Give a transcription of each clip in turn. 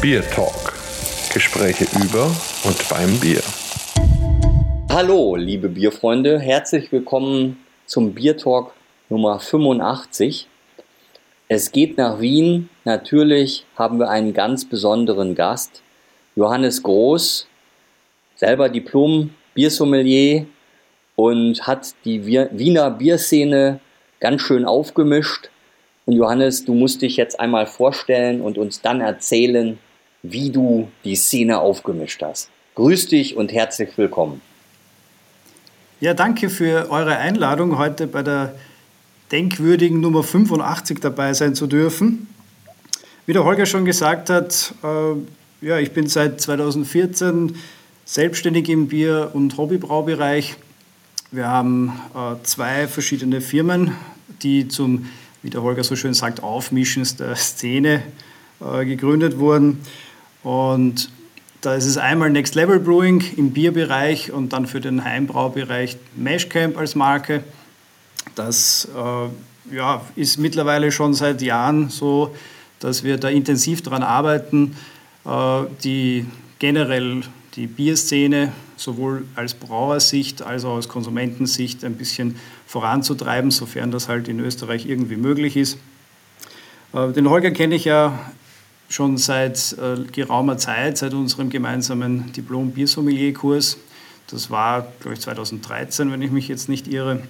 Bier Talk. Gespräche über und beim Bier. Hallo, liebe Bierfreunde, herzlich willkommen zum Bier Talk Nummer 85. Es geht nach Wien. Natürlich haben wir einen ganz besonderen Gast. Johannes Groß, selber Diplom-Biersommelier und hat die Wiener Bierszene ganz schön aufgemischt. Und Johannes, du musst dich jetzt einmal vorstellen und uns dann erzählen, wie du die Szene aufgemischt hast. Grüß dich und herzlich willkommen. Ja, danke für eure Einladung, heute bei der denkwürdigen Nummer 85 dabei sein zu dürfen. Wie der Holger schon gesagt hat, äh, ja, ich bin seit 2014 selbstständig im Bier- und Hobbybraubereich. Wir haben äh, zwei verschiedene Firmen, die zum, wie der Holger so schön sagt, Aufmischen der Szene äh, gegründet wurden. Und da ist es einmal Next Level Brewing im Bierbereich und dann für den Heimbraubereich Meshcamp als Marke. Das äh, ja, ist mittlerweile schon seit Jahren so, dass wir da intensiv daran arbeiten, äh, die generell die Bierszene sowohl als Brauersicht als auch aus Konsumentensicht ein bisschen voranzutreiben, sofern das halt in Österreich irgendwie möglich ist. Äh, den Holger kenne ich ja schon seit äh, geraumer Zeit, seit unserem gemeinsamen Diplom-Biersommelier-Kurs. Das war, glaube ich, 2013, wenn ich mich jetzt nicht irre.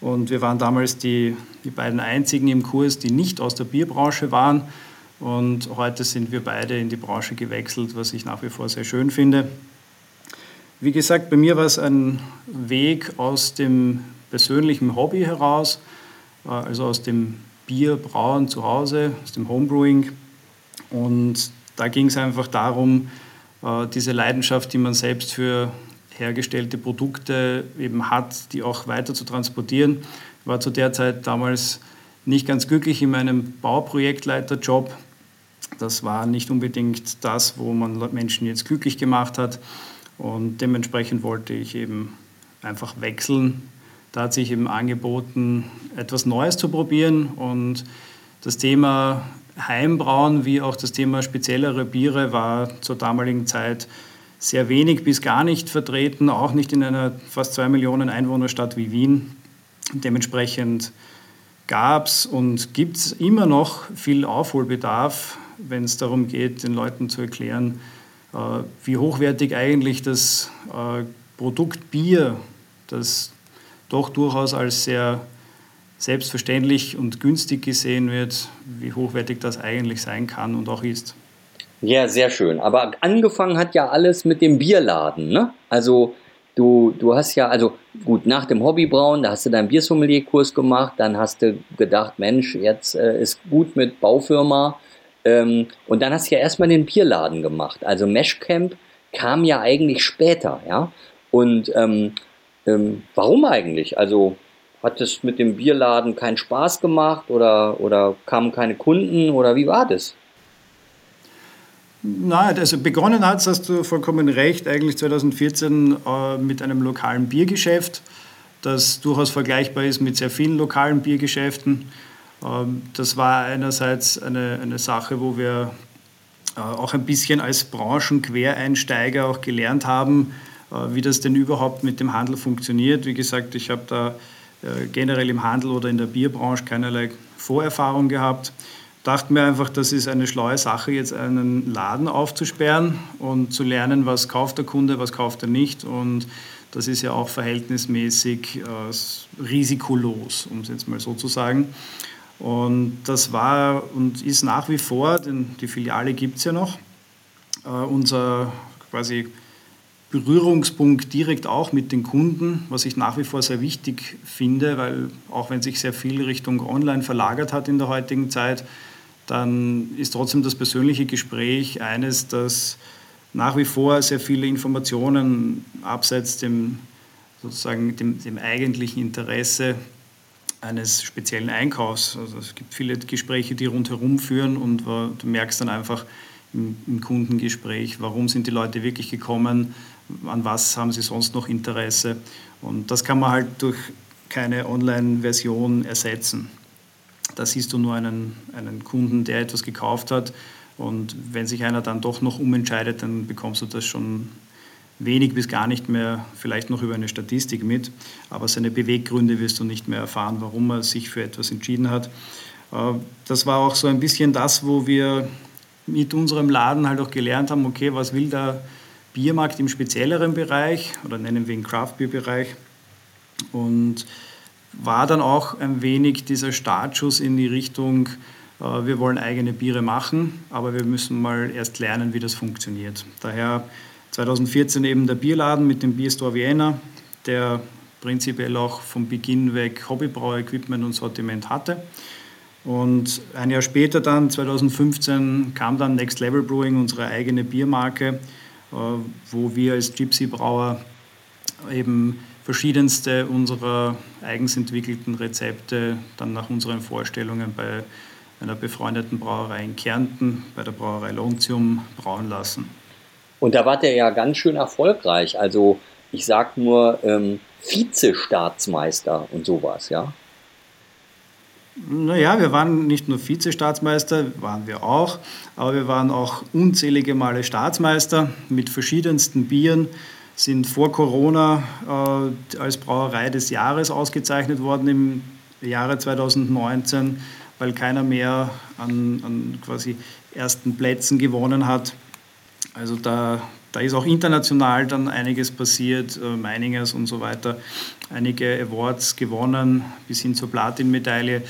Und wir waren damals die, die beiden einzigen im Kurs, die nicht aus der Bierbranche waren. Und heute sind wir beide in die Branche gewechselt, was ich nach wie vor sehr schön finde. Wie gesagt, bei mir war es ein Weg aus dem persönlichen Hobby heraus, äh, also aus dem Bierbrauen zu Hause, aus dem Homebrewing. Und da ging es einfach darum, äh, diese Leidenschaft, die man selbst für hergestellte Produkte eben hat, die auch weiter zu transportieren. Ich war zu der Zeit damals nicht ganz glücklich in meinem Bauprojektleiterjob. Das war nicht unbedingt das, wo man Menschen jetzt glücklich gemacht hat. Und dementsprechend wollte ich eben einfach wechseln. Da hat sich eben angeboten, etwas Neues zu probieren. Und das Thema Heimbrauen wie auch das Thema speziellere Biere war zur damaligen Zeit sehr wenig bis gar nicht vertreten, auch nicht in einer fast zwei Millionen Einwohnerstadt wie Wien. Dementsprechend gab es und gibt es immer noch viel Aufholbedarf, wenn es darum geht, den Leuten zu erklären, äh, wie hochwertig eigentlich das äh, Produkt Bier, das doch durchaus als sehr selbstverständlich und günstig gesehen wird, wie hochwertig das eigentlich sein kann und auch ist. Ja, sehr schön. Aber angefangen hat ja alles mit dem Bierladen, ne? Also du, du hast ja, also gut, nach dem Hobbybrauen, da hast du deinen Biersommelierkurs gemacht, dann hast du gedacht, Mensch, jetzt äh, ist gut mit Baufirma. Ähm, und dann hast du ja erstmal den Bierladen gemacht. Also Meshcamp kam ja eigentlich später, ja. Und ähm, ähm, warum eigentlich? Also hat es mit dem Bierladen keinen Spaß gemacht oder, oder kamen keine Kunden oder wie war das? Nein, also begonnen hat es, hast du vollkommen recht, eigentlich 2014 äh, mit einem lokalen Biergeschäft, das durchaus vergleichbar ist mit sehr vielen lokalen Biergeschäften. Ähm, das war einerseits eine, eine Sache, wo wir äh, auch ein bisschen als Branchenquereinsteiger auch gelernt haben, äh, wie das denn überhaupt mit dem Handel funktioniert. Wie gesagt, ich habe da generell im Handel oder in der Bierbranche keinerlei Vorerfahrung gehabt dachte mir einfach, das ist eine schlaue Sache, jetzt einen Laden aufzusperren und zu lernen, was kauft der Kunde, was kauft er nicht. Und das ist ja auch verhältnismäßig äh, risikolos, um es jetzt mal so zu sagen. Und das war und ist nach wie vor, denn die Filiale gibt es ja noch, äh, unser quasi Berührungspunkt direkt auch mit den Kunden, was ich nach wie vor sehr wichtig finde, weil auch wenn sich sehr viel Richtung Online verlagert hat in der heutigen Zeit, dann ist trotzdem das persönliche Gespräch eines, das nach wie vor sehr viele Informationen abseits dem, sozusagen dem, dem eigentlichen Interesse eines speziellen Einkaufs. Also es gibt viele Gespräche, die rundherum führen und du merkst dann einfach im, im Kundengespräch, warum sind die Leute wirklich gekommen, an was haben sie sonst noch Interesse. Und das kann man halt durch keine Online-Version ersetzen. Da siehst du nur einen, einen Kunden, der etwas gekauft hat Und wenn sich einer dann doch noch umentscheidet, dann bekommst du das schon wenig bis gar nicht mehr, vielleicht noch über eine Statistik mit, aber seine Beweggründe wirst du nicht mehr erfahren, warum er sich für etwas entschieden hat. Äh, das war auch so ein bisschen das, wo wir mit unserem Laden halt auch gelernt haben, okay, was will der Biermarkt im spezielleren Bereich oder nennen wir ihn Craft Beer Bereich und war dann auch ein wenig dieser Startschuss in die Richtung, äh, wir wollen eigene Biere machen, aber wir müssen mal erst lernen, wie das funktioniert. Daher 2014 eben der Bierladen mit dem Bierstore Vienna, der prinzipiell auch vom Beginn weg Hobbybrauerequipment und Sortiment hatte. Und ein Jahr später dann, 2015, kam dann Next Level Brewing, unsere eigene Biermarke, wo wir als Gypsy Brauer eben verschiedenste unserer eigens entwickelten Rezepte dann nach unseren Vorstellungen bei einer befreundeten Brauerei in Kärnten, bei der Brauerei Lontium, brauen lassen. Und da war der ja ganz schön erfolgreich. Also ich sag nur ähm, Vize-Staatsmeister und sowas, ja. Naja, wir waren nicht nur Vize-Staatsmeister, waren wir auch, aber wir waren auch unzählige Male Staatsmeister mit verschiedensten Bieren, sind vor Corona äh, als Brauerei des Jahres ausgezeichnet worden im Jahre 2019, weil keiner mehr an, an quasi ersten Plätzen gewonnen hat. Also da, da ist auch international dann einiges passiert, äh, Meiningers und so weiter, einige Awards gewonnen, bis hin zur Platin-Medaille. Äh,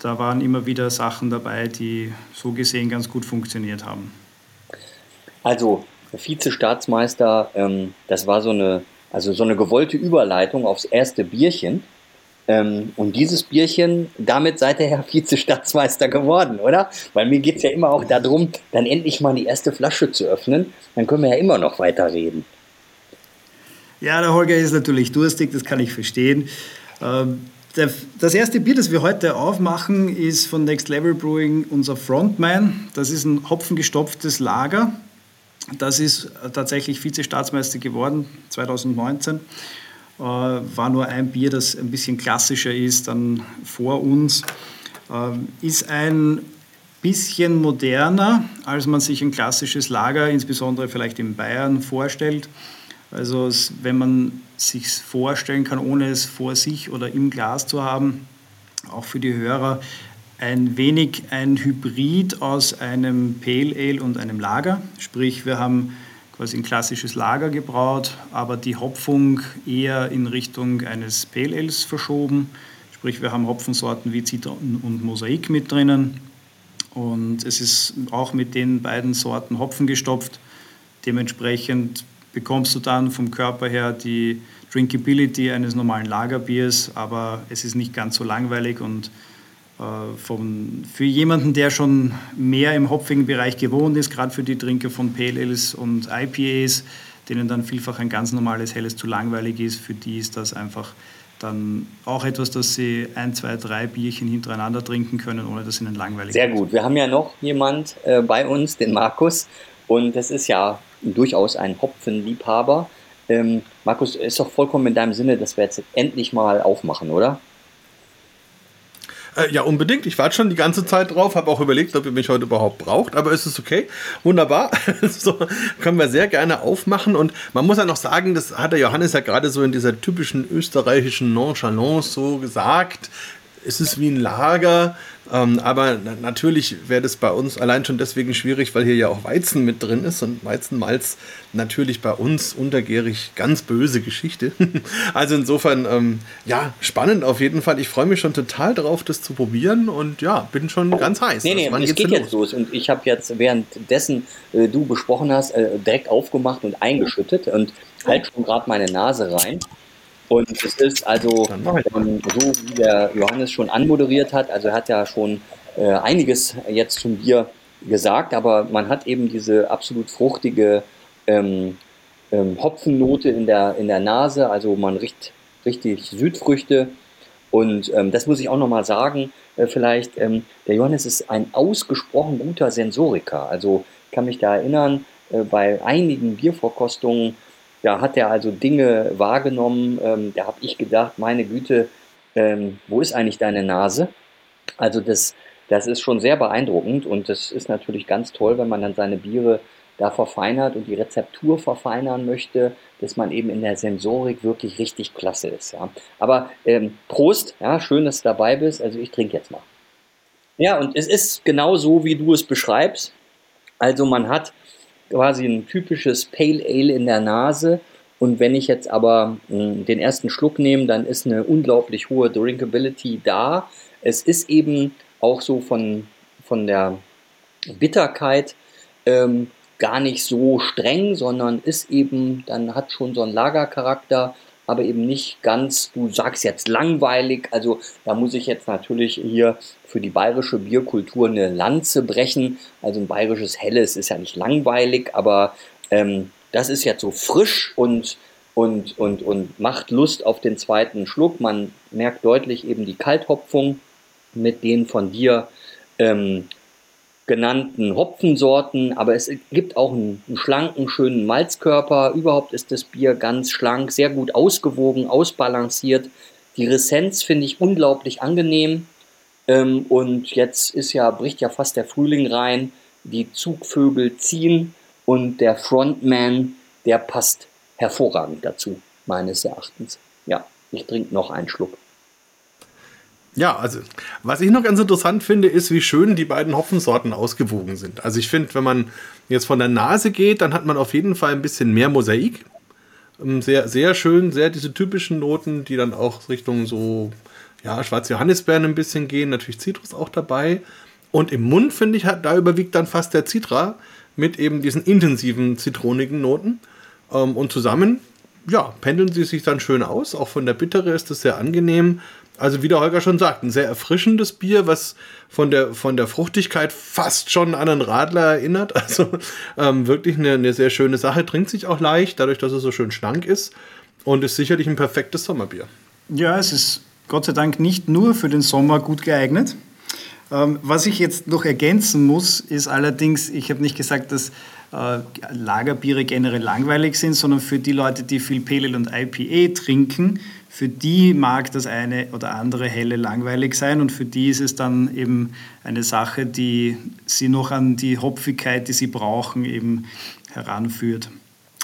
da waren immer wieder Sachen dabei, die so gesehen ganz gut funktioniert haben. Also Vize-Staatsmeister, ähm, das war so eine, also so eine gewollte Überleitung aufs erste Bierchen. Ähm, und dieses Bierchen, damit seid ihr ja Vize-Staatsmeister geworden, oder? Weil mir geht es ja immer auch darum, dann endlich mal die erste Flasche zu öffnen. Dann können wir ja immer noch weiterreden. Ja, der Holger ist natürlich durstig, das kann ich verstehen. Ähm, das erste Bier, das wir heute aufmachen, ist von Next Level Brewing unser Frontman. Das ist ein hopfengestopftes Lager. Das ist tatsächlich Vize-Staatsmeister geworden 2019. Äh, war nur ein Bier, das ein bisschen klassischer ist dann vor uns. Äh, ist ein bisschen moderner, als man sich ein klassisches Lager, insbesondere vielleicht in Bayern, vorstellt. Also wenn man sich vorstellen kann, ohne es vor sich oder im Glas zu haben, auch für die Hörer, ein wenig ein Hybrid aus einem Pale Ale und einem Lager. Sprich, wir haben quasi ein klassisches Lager gebraut, aber die Hopfung eher in Richtung eines Pale Ales verschoben. Sprich, wir haben Hopfensorten wie Zitron und Mosaik mit drinnen. Und es ist auch mit den beiden Sorten Hopfen gestopft. Dementsprechend bekommst du dann vom Körper her die Drinkability eines normalen Lagerbiers, aber es ist nicht ganz so langweilig und von, für jemanden, der schon mehr im hopfigen Bereich gewohnt ist, gerade für die Trinker von Pale Ales und IPAs, denen dann vielfach ein ganz normales Helles zu langweilig ist, für die ist das einfach dann auch etwas, dass sie ein, zwei, drei Bierchen hintereinander trinken können, ohne dass ihnen langweilig Sehr gut. Wir haben ja noch jemand äh, bei uns, den Markus, und das ist ja durchaus ein Hopfenliebhaber. Ähm, Markus, ist doch vollkommen in deinem Sinne, dass wir jetzt endlich mal aufmachen, oder? Äh, ja, unbedingt. Ich warte schon die ganze Zeit drauf, habe auch überlegt, ob ihr mich heute überhaupt braucht, aber es ist okay. Wunderbar. so können wir sehr gerne aufmachen. Und man muss ja noch sagen, das hat der Johannes ja gerade so in dieser typischen österreichischen Nonchalance so gesagt. Es ist wie ein Lager, ähm, aber natürlich wäre das bei uns allein schon deswegen schwierig, weil hier ja auch Weizen mit drin ist und Weizenmalz natürlich bei uns untergärig ganz böse Geschichte. also insofern, ähm, ja, spannend auf jeden Fall. Ich freue mich schon total drauf, das zu probieren und ja, bin schon ganz heiß. Nee, nee, also, es geht jetzt los? los und ich habe jetzt währenddessen äh, du besprochen hast, äh, direkt aufgemacht und eingeschüttet und halt schon gerade meine Nase rein. Und es ist also ähm, so, wie der Johannes schon anmoderiert hat, also er hat ja schon äh, einiges jetzt zum Bier gesagt, aber man hat eben diese absolut fruchtige ähm, ähm, Hopfennote in der, in der Nase, also man riecht richtig Südfrüchte. Und ähm, das muss ich auch nochmal sagen, äh, vielleicht, ähm, der Johannes ist ein ausgesprochen guter Sensoriker. Also ich kann mich da erinnern, äh, bei einigen Biervorkostungen ja, hat er also Dinge wahrgenommen, ähm, da habe ich gedacht, meine Güte, ähm, wo ist eigentlich deine Nase? Also das Das ist schon sehr beeindruckend und das ist natürlich ganz toll, wenn man dann seine Biere da verfeinert und die Rezeptur verfeinern möchte, dass man eben in der Sensorik wirklich richtig klasse ist. Ja. Aber ähm, Prost, ja, schön, dass du dabei bist. Also ich trinke jetzt mal. Ja, und es ist genau so, wie du es beschreibst. Also man hat quasi ein typisches Pale Ale in der Nase. Und wenn ich jetzt aber mh, hm, den ersten Schluck nehme, dann ist eine unglaublich hohe Drinkability da. Es ist eben auch so von, von der Bitterkeit ähm, gar nicht so streng, sondern ist eben, dann hat schon so einen Lagercharakter, aber eben nicht ganz, du sagst jetzt langweilig. Also da muss ich jetzt natürlich hier für die bayerische Bierkultur eine Lanze brechen. Also ein bayerisches Helles ist ja nicht langweilig, aber ähm, das ist jetzt so frisch und, und, und, und macht Lust auf den zweiten Schluck. Man merkt deutlich eben die Kalthopfung mit den von dir ähm, genannten Hopfensorten, aber es gibt auch einen, einen, schlanken, schönen Malzkörper. Überhaupt ist das Bier ganz schlank, sehr gut ausgewogen, ausbalanciert. Die Ressenz finde ich unglaublich angenehm. Ähm, und jetzt ist ja, bricht ja fast der Frühling rein. Die Zugvögel ziehen und der Frontman, der passt hervorragend dazu, meines Erachtens. Ja, ich trinke noch einen Schluck. Ja, also was ich noch ganz interessant finde, ist, wie schön die beiden Hopfensorten ausgewogen sind. Also ich finde, wenn man jetzt von der Nase geht, dann hat man auf jeden Fall ein bisschen mehr Mosaik. Ähm, sehr, sehr schön, sehr diese typischen Noten, die dann auch Richtung so, ja, schwarze Johannisbeeren ein bisschen gehen, natürlich Zitrus auch dabei. Und im Mund, finde ich, da überwiegt dann fast der Citra mit eben diesen intensiven zitronigen Noten. Ähm, und zusammen, ja, pendeln sie sich dann schön aus. Auch von der Bittere ist das sehr angenehm. Also wie der Holger schon sagt, ein sehr erfrischendes Bier, was von der, von der Fruchtigkeit fast schon an einen Radler erinnert. Also ähm, wirklich eine, eine sehr schöne Sache. Trinkt sich auch leicht, dadurch, dass es so schön schlank ist. Und ist sicherlich ein perfektes Sommerbier. Ja, es ist Gott sei Dank nicht nur für den Sommer gut geeignet. Ähm, was ich jetzt noch ergänzen muss, ist allerdings, ich habe nicht gesagt, dass äh, Lagerbiere generell langweilig sind, sondern für die Leute, die viel Pale und IPA trinken, für die mag das eine oder andere helle langweilig sein und für die ist es dann eben eine Sache, die sie noch an die Hopfigkeit, die sie brauchen, eben heranführt.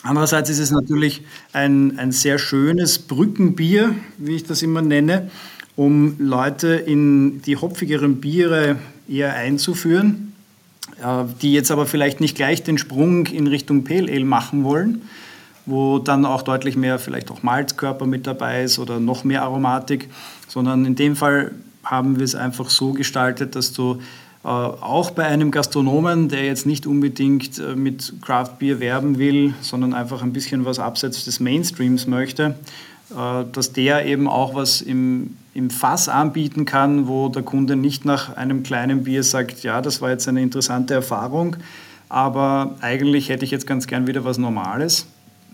Andererseits ist es natürlich ein, ein sehr schönes Brückenbier, wie ich das immer nenne, um Leute in die hopfigeren Biere eher einzuführen, äh, die jetzt aber vielleicht nicht gleich den Sprung in Richtung Pale Ale machen wollen, wo dann auch deutlich mehr vielleicht auch Malzkörper mit dabei ist oder noch mehr Aromatik, sondern in dem Fall haben wir es einfach so gestaltet, dass du äh, auch bei einem Gastronomen, der jetzt nicht unbedingt äh, mit Craft Beer werben will, sondern einfach ein bisschen was abseits des Mainstreams möchte, äh, dass der eben auch was im, im Fass anbieten kann, wo der Kunde nicht nach einem kleinen Bier sagt, ja, das war jetzt eine interessante Erfahrung, aber eigentlich hätte ich jetzt ganz gern wieder was Normales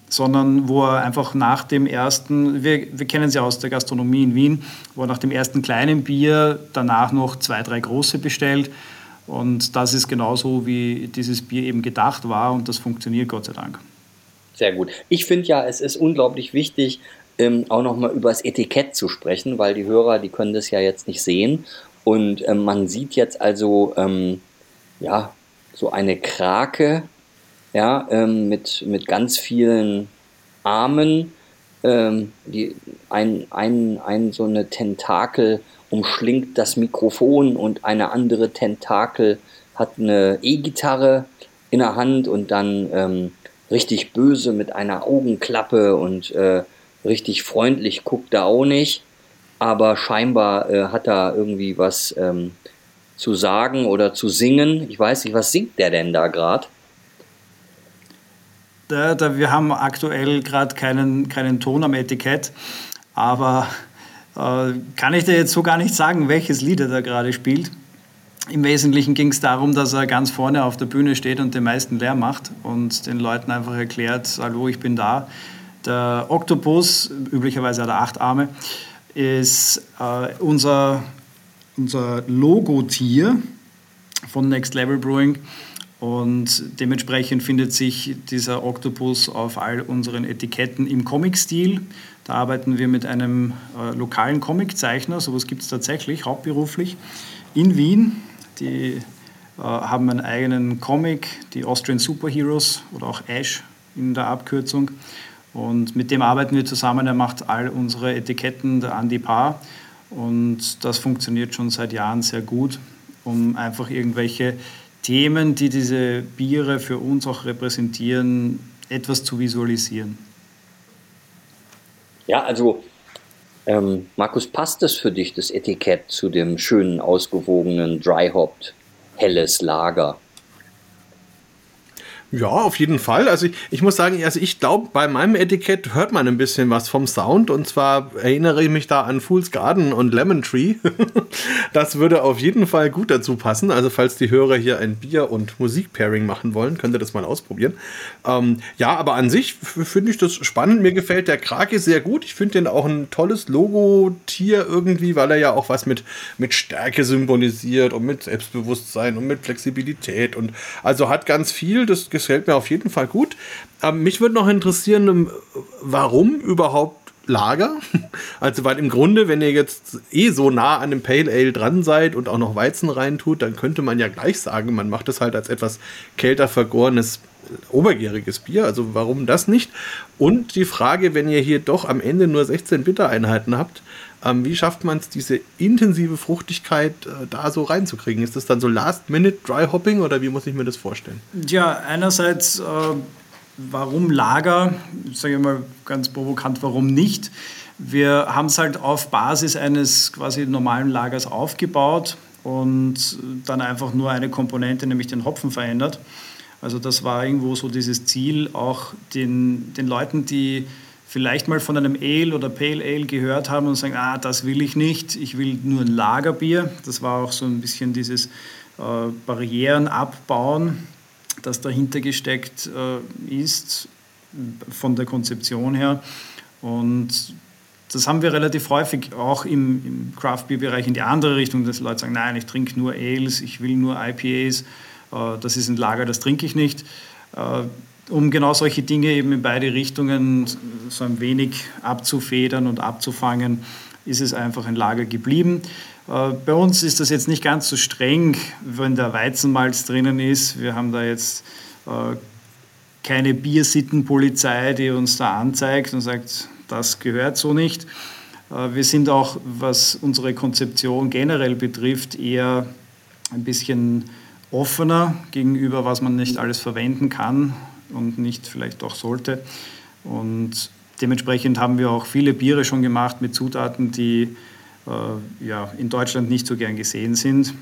sondern wo er einfach nach dem ersten, wir, wir kennen es ja aus der Gastronomie in Wien, wo er nach dem ersten kleinen Bier danach noch zwei, drei große bestellt. Und das ist genauso, wie dieses Bier eben gedacht war und das funktioniert Gott sei Dank. Sehr gut. Ich finde ja, es ist unglaublich wichtig, ähm, auch nochmal über das Etikett zu sprechen, weil die Hörer, die können das ja jetzt nicht sehen. Und ähm, man sieht jetzt also, ähm, ja, so eine Krake ja, ähm, mit, mit ganz vielen Armen, ähm, die, ein, ein, ein so eine Tentakel umschlingt das Mikrofon und eine andere Tentakel hat eine E-Gitarre in der Hand und dann ähm, richtig böse mit einer Augenklappe und äh, richtig freundlich guckt er auch nicht, aber scheinbar äh, hat er irgendwie was ähm, zu sagen oder zu singen. Ich weiß nicht, was singt der denn da gerade? Da, da, wir haben aktuell gerade keinen, keinen Ton am Etikett, aber äh, kann ich dir jetzt so gar nicht sagen, welches Lied er da gerade spielt. Im Wesentlichen ging es darum, dass er ganz vorne auf der Bühne steht und den meisten leer macht und den Leuten einfach erklärt, hallo, ich bin da. Der Oktopus, üblicherweise hat er acht Arme, ist äh, unser, unser Logotier von Next Level Brewing und dementsprechend findet sich dieser Oktopus auf all unseren Etiketten im Comic-Stil. Da arbeiten wir mit einem äh, lokalen Comiczeichner, sowas gibt es tatsächlich, hauptberuflich, in Wien. Die äh, haben einen eigenen Comic, die Austrian Superheroes oder auch Ash in der Abkürzung. Und mit dem arbeiten wir zusammen. Er macht all unsere Etiketten, der Andy Paar. Und das funktioniert schon seit Jahren sehr gut, um einfach irgendwelche Themen, die diese Biere für uns auch repräsentieren, etwas zu visualisieren. Ja, also ähm, Markus, passt das für dich, das Etikett zu dem schönen, ausgewogenen, dry-hopped, helles Lager? Ja, auf jeden Fall. Also ich, ich muss sagen, also ich glaube, bei meinem Etikett hört man ein bisschen was vom Sound. Und zwar erinnere ich mich da an Fool's Garden und Lemon Tree. das würde auf jeden Fall gut dazu passen. Also falls die Hörer hier ein Bier- und Musik-Pairing machen wollen, könnt ihr das mal ausprobieren. Ähm, ja, aber an sich finde ich das spannend. Mir gefällt der Krake sehr gut. Ich finde den auch ein tolles Logo-Tier irgendwie, weil er ja auch was mit, mit Stärke symbolisiert und mit Selbstbewusstsein und mit Flexibilität. Und also hat ganz viel. Das gefällt mir auf jeden Fall gut. Ähm, mich würde noch interessieren, ähm, warum überhaupt Lager? Also, weil im Grunde, wenn ihr jetzt eh so nah an dem Pale Ale dran seid und auch noch Weizen reintut, dann könnte man ja gleich sagen, man macht es halt als etwas kälter vergorenes obergäriges Bier. Also warum das nicht? Und die Frage, wenn ihr hier doch am Ende nur 16 Bittereinheiten habt, ähm, wie schafft man es, diese intensive Fruchtigkeit äh, da so reinzukriegen? Ist das dann so Last-Minute Dry Hopping oder wie muss ich mir das vorstellen? Ja, einerseits, äh, warum Lager? Sage ich mal ganz provokant, warum nicht? Wir haben es halt auf Basis eines quasi normalen Lagers aufgebaut und dann einfach nur eine Komponente, nämlich den Hopfen verändert. Also das war irgendwo so dieses Ziel, auch den, den Leuten, die vielleicht mal von einem Ale oder Pale Ale gehört haben und sagen, ah, das will ich nicht, ich will nur ein Lagerbier. Das war auch so ein bisschen dieses äh, Barrieren abbauen, das dahinter gesteckt äh, ist, von der Konzeption her. Und das haben wir relativ häufig auch im, im Craft Beer Bereich in die andere Richtung, dass Leute sagen, nein, ich trinke nur Ales, ich will nur IPAs, äh, das ist ein Lager, das trinke ich nicht. Um genau solche Dinge eben in beide Richtungen so ein wenig abzufedern und abzufangen, ist es einfach ein Lager geblieben. Äh, bei uns ist das jetzt nicht ganz so streng, wenn der Weizenmalz drinnen ist. Wir haben da jetzt äh, keine Biersittenpolizei, die uns da anzeigt und sagt, das gehört so nicht. Äh, wir sind auch, was unsere Konzeption generell betrifft, eher ein bisschen offener gegenüber, was man nicht alles verwenden kann und nicht vielleicht doch sollte. Und dementsprechend haben wir auch viele Biere schon gemacht mit Zutaten, die äh, ja, in Deutschland nicht so gern gesehen sind,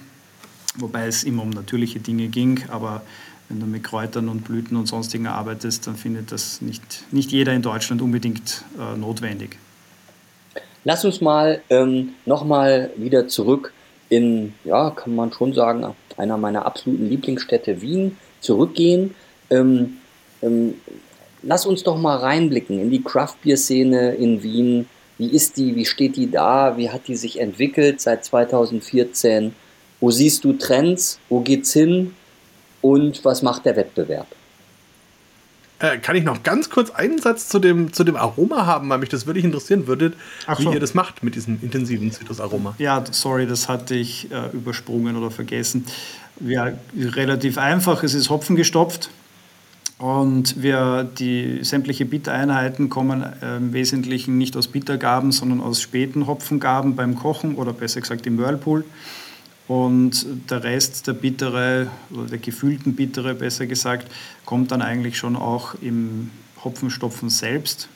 wobei es immer um natürliche Dinge ging. Aber wenn du mit Kräutern und Blüten und sonstigen arbeitest, dann findet das nicht, nicht jeder in Deutschland unbedingt äh, notwendig. Lass uns mal ähm, nochmal wieder zurück in, ja, kann man schon sagen, einer meiner absoluten Lieblingsstädte Wien zurückgehen. Ähm, ähm, lass uns doch mal reinblicken in die Craft-Bier-Szene in Wien. Wie ist die? Wie steht die da? Wie hat die sich entwickelt seit 2014? Wo siehst du Trends? Wo geht's hin? Und was macht der Wettbewerb? Äh, kann ich noch ganz kurz einen Satz zu dem, zu dem Aroma haben, weil mich das wirklich interessieren würde, Ach wie so. ihr das macht mit diesem intensiven Zitrusaroma. Ja, sorry, das hatte ich äh, übersprungen oder vergessen. Ja, relativ einfach, es ist Hopfen gestopft und wir, die sämtliche Bittereinheiten kommen im Wesentlichen nicht aus Bittergaben, sondern aus späten Hopfengaben beim Kochen oder besser gesagt im Whirlpool. Und der Rest der Bittere oder der gefühlten Bittere, besser gesagt, kommt dann eigentlich schon auch im Hopfenstopfen selbst.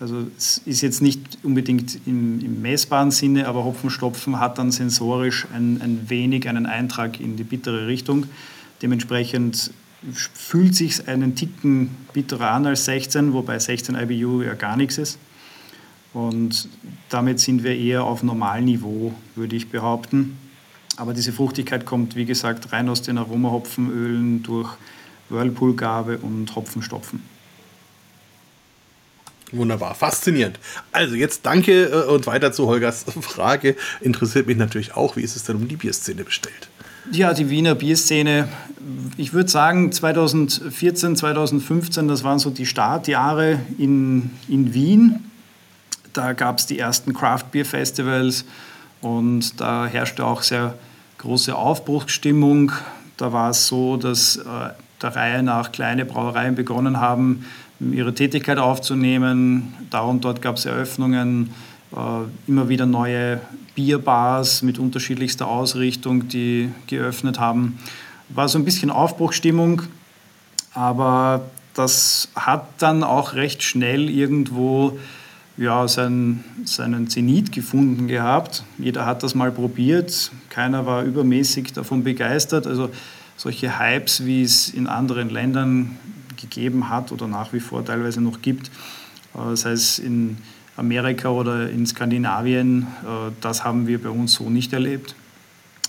Also es ist jetzt nicht unbedingt im, im messbaren Sinne, aber Hopfenstopfen hat dann sensorisch ein, ein wenig einen Eintrag in die bittere Richtung. Dementsprechend fühlt sich einen Ticken bitterer an als 16, wobei 16 IBU ja gar nichts ist. Und damit sind wir eher auf Normalniveau, würde ich behaupten. Aber diese Fruchtigkeit kommt, wie gesagt, rein aus den Aromahopfenölen durch Whirlpoolgabe und Hopfenstopfen. Wunderbar, faszinierend. Also jetzt danke äh, und weiter zu Holgers Frage. Interessiert mich natürlich auch, wie ist es denn um die Bierszene bestellt? Ja, die Wiener Bierszene, ich würde sagen 2014, 2015, das waren so die Startjahre in, in Wien. Da gab es die ersten Craft Beer Festivals und da herrschte auch sehr große Aufbruchsstimmung. Da war es so, dass äh, der Reihe nach kleine Brauereien begonnen haben, ihre Tätigkeit aufzunehmen. Da und dort gab es Eröffnungen, äh, immer wieder neue Bierbars mit unterschiedlichster Ausrichtung, die geöffnet haben. War so ein bisschen Aufbruchstimmung, aber das hat dann auch recht schnell irgendwo ja, sein, seinen Zenit gefunden gehabt. Jeder hat das mal probiert, keiner war übermäßig davon begeistert. Also solche Hypes, wie es in anderen Ländern gegeben hat oder nach wie vor teilweise noch gibt, äh, sei es in Amerika oder in Skandinavien, äh, das haben wir bei uns so nicht erlebt.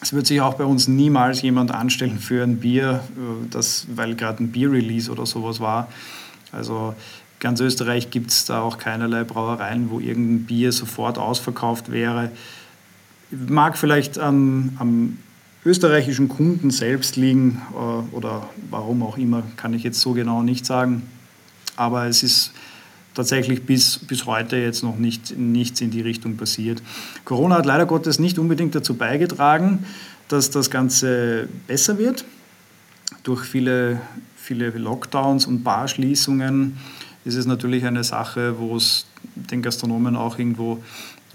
Es wird sich auch bei uns niemals jemand anstellen für ein Bier, äh, das, weil gerade ein Bier-Release oder sowas war. Also ganz Österreich gibt es da auch keinerlei Brauereien, wo irgendein Bier sofort ausverkauft wäre. Mag vielleicht am, am österreichischen Kunden selbst liegen äh, oder warum auch immer, kann ich jetzt so genau nicht sagen. Aber es ist tatsächlich bis, bis heute jetzt noch nicht, nichts in die Richtung passiert. Corona hat leider Gottes nicht unbedingt dazu beigetragen, dass das Ganze besser wird. Durch viele, viele Lockdowns und Barschließungen ist es natürlich eine Sache, wo es den Gastronomen auch irgendwo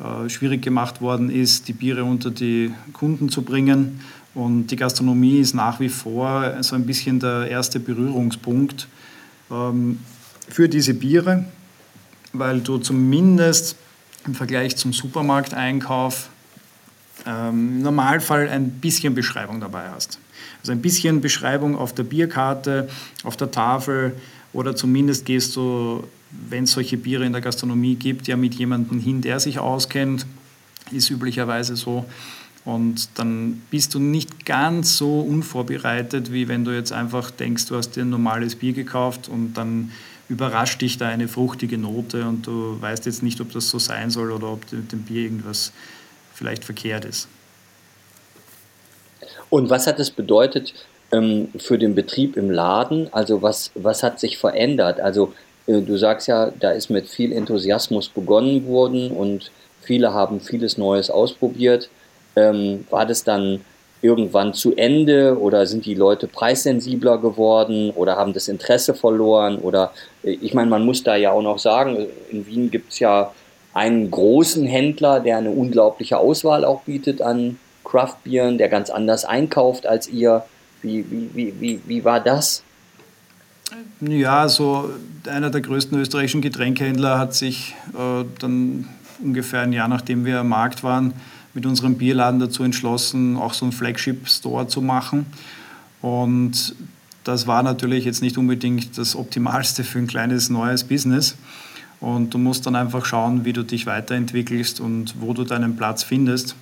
äh, schwierig gemacht worden ist, die Biere unter die Kunden zu bringen. Und die Gastronomie ist nach wie vor so ein bisschen der erste Berührungspunkt ähm, für diese Biere, weil du zumindest im Vergleich zum Supermarkteinkauf ähm, im Normalfall ein bisschen Beschreibung dabei hast. Also ein bisschen Beschreibung auf der Bierkarte, auf der Tafel oder zumindest gehst du, wenn es solche Biere in der Gastronomie gibt, ja mit jemandem hin, der sich auskennt, ist üblicherweise so. Und dann bist du nicht ganz so unvorbereitet, wie wenn du jetzt einfach denkst, du hast dir ein normales Bier gekauft und dann überrascht dich da eine fruchtige Note und du weißt jetzt nicht, ob das so sein soll oder ob mit dem Bier irgendwas vielleicht verkehrt ist. Und was hat es bedeutet ähm, für den Betrieb im Laden? Also was, was hat sich verändert? Also äh, du sagst ja, da ist mit viel Enthusiasmus begonnen worden und viele haben vieles Neues ausprobiert. Ähm, war das dann irgendwann zu Ende oder sind die Leute preissensibler geworden oder haben das Interesse verloren? Oder äh, ich meine, man muss da ja auch noch sagen, in Wien gibt es ja einen großen Händler, der eine unglaubliche Auswahl auch bietet an Craftbieren, der ganz anders einkauft als ihr. Wie, wie, wie, wie, wie war das? Ja, so einer der größten österreichischen Getränkehändler hat sich äh, dann ungefähr ein Jahr nachdem wir am Markt waren, mit unserem Bierladen dazu entschlossen, auch so einen Flagship-Store zu machen. Und das war natürlich jetzt nicht unbedingt das Optimalste für ein kleines neues Business. Und du musst dann einfach schauen, wie du dich weiterentwickelst und wo du deinen Platz findest.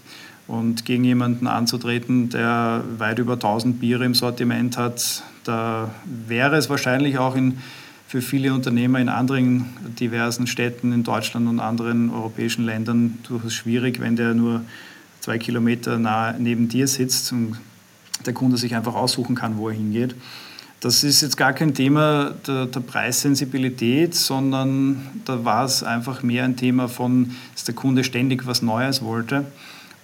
Und gegen jemanden anzutreten, der weit über 1000 Biere im Sortiment hat, da wäre es wahrscheinlich auch in für viele Unternehmer in anderen diversen Städten in Deutschland und anderen europäischen Ländern durchaus schwierig, wenn der nur zwei Kilometer nah neben dir sitzt und der Kunde sich einfach aussuchen kann, wo er hingeht. Das ist jetzt gar kein Thema der, der Preissensibilität, sondern da war es einfach mehr ein Thema von, dass der Kunde ständig was Neues wollte.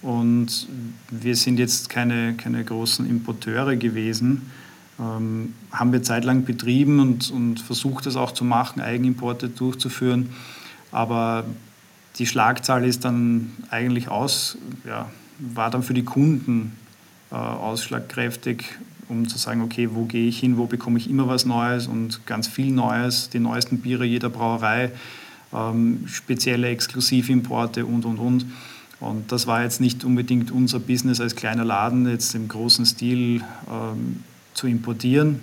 Und wir sind jetzt keine, keine großen Importeure gewesen, ähm, haben wir zeitlang betrieben und, und versucht das auch zu machen, Eigenimporte durchzuführen. Aber die Schlagzahl ist dann eigentlich aus, ja, war dann für die Kunden äh, ausschlagkräftig, um zu sagen, okay, wo gehe ich hin, wo bekomme ich immer was Neues und ganz viel Neues, die neuesten Biere jeder Brauerei, ähm, spezielle Exklusivimporte und, und, und. Und das war jetzt nicht unbedingt unser Business als kleiner Laden, jetzt im großen Stil ähm, zu importieren.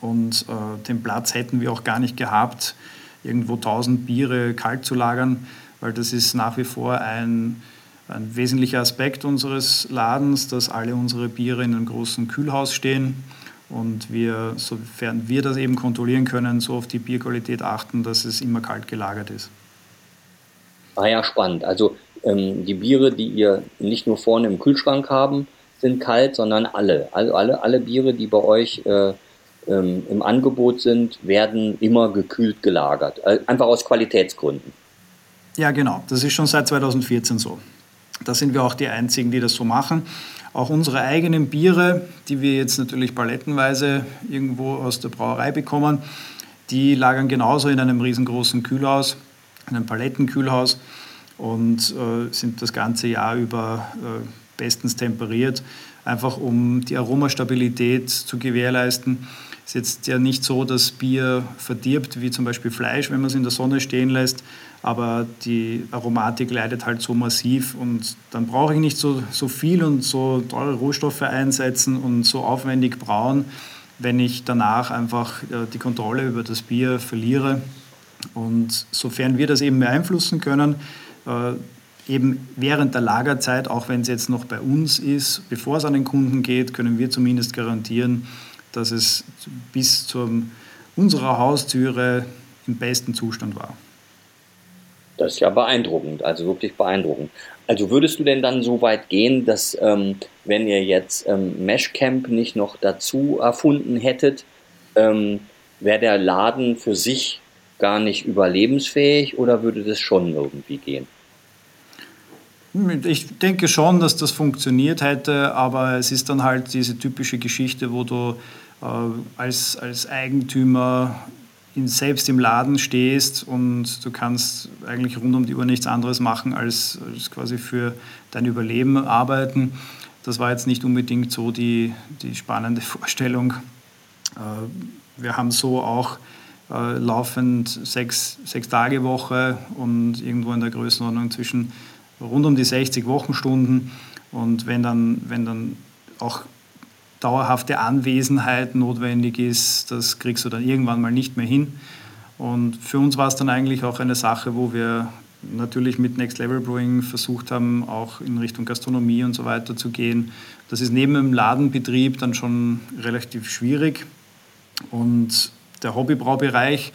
Und äh, den Platz hätten wir auch gar nicht gehabt, irgendwo 1000 Biere kalt zu lagern, weil das ist nach wie vor ein, ein wesentlicher Aspekt unseres Ladens, dass alle unsere Biere in einem großen Kühlhaus stehen und wir, sofern wir das eben kontrollieren können, so auf die Bierqualität achten, dass es immer kalt gelagert ist. Ah ja, spannend. Also ähm, die Biere, die ihr nicht nur vorne im Kühlschrank haben, sind kalt, sondern alle. Also alle, alle Biere, die bei euch äh, ähm, im Angebot sind, werden immer gekühlt gelagert. Äh, einfach aus Qualitätsgründen. Ja, genau. Das ist schon seit 2014 so. Da sind wir auch die Einzigen, die das so machen. Auch unsere eigenen Biere, die wir jetzt natürlich palettenweise irgendwo aus der Brauerei bekommen, die lagern genauso in einem riesengroßen Kühlhaus, einem Palettenkühlhaus und äh, sind das ganze Jahr über äh, bestens temperiert, einfach um die Aromastabilität zu gewährleisten. Es ist jetzt ja nicht so, dass Bier verdirbt, wie zum Beispiel Fleisch, wenn man es in der Sonne stehen lässt, aber die Aromatik leidet halt so massiv und dann brauche ich nicht so, so viel und so teure Rohstoffe einsetzen und so aufwendig brauen, wenn ich danach einfach äh, die Kontrolle über das Bier verliere. Und sofern wir das eben beeinflussen können, äh, eben während der Lagerzeit, auch wenn es jetzt noch bei uns ist, bevor es an den Kunden geht, können wir zumindest garantieren, dass es bis zu unserer Haustüre im besten Zustand war. Das ist ja beeindruckend, also wirklich beeindruckend. Also würdest du denn dann so weit gehen, dass ähm, wenn ihr jetzt ähm, Meshcamp nicht noch dazu erfunden hättet, ähm, wäre der Laden für sich gar nicht überlebensfähig oder würde das schon irgendwie gehen? Ich denke schon, dass das funktioniert hätte, aber es ist dann halt diese typische Geschichte, wo du äh, als, als Eigentümer in, selbst im Laden stehst und du kannst eigentlich rund um die Uhr nichts anderes machen, als, als quasi für dein Überleben arbeiten. Das war jetzt nicht unbedingt so die, die spannende Vorstellung. Äh, wir haben so auch äh, laufend sechs, sechs Tage Woche und irgendwo in der Größenordnung zwischen rund um die 60 Wochenstunden. Und wenn dann, wenn dann auch dauerhafte Anwesenheit notwendig ist, das kriegst du dann irgendwann mal nicht mehr hin. Und für uns war es dann eigentlich auch eine Sache, wo wir natürlich mit Next Level Brewing versucht haben, auch in Richtung Gastronomie und so weiter zu gehen. Das ist neben dem Ladenbetrieb dann schon relativ schwierig. Und der Hobbybraubereich,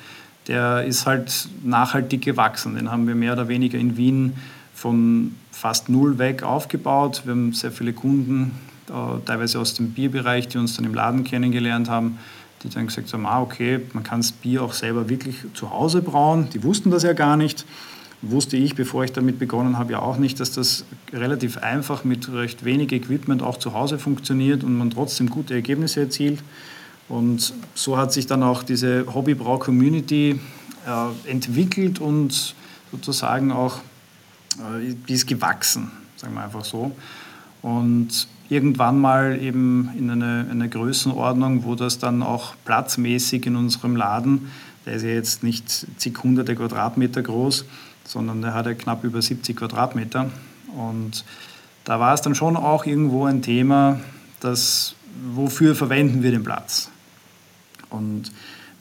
der ist halt nachhaltig gewachsen. Den haben wir mehr oder weniger in Wien von fast null weg aufgebaut. Wir haben sehr viele Kunden äh, teilweise aus dem Bierbereich, die uns dann im Laden kennengelernt haben, die dann gesagt haben, ah, okay, man kann das Bier auch selber wirklich zu Hause brauen. Die wussten das ja gar nicht. Wusste ich, bevor ich damit begonnen habe, ja auch nicht, dass das relativ einfach mit recht wenig Equipment auch zu Hause funktioniert und man trotzdem gute Ergebnisse erzielt. Und so hat sich dann auch diese Hobbybrau-Community äh, entwickelt und sozusagen auch, die ist gewachsen, sagen wir einfach so. Und irgendwann mal eben in eine, eine Größenordnung, wo das dann auch platzmäßig in unserem Laden, der ist ja jetzt nicht zig hunderte Quadratmeter groß, sondern der hat ja knapp über 70 Quadratmeter. Und da war es dann schon auch irgendwo ein Thema, das, wofür verwenden wir den Platz? Und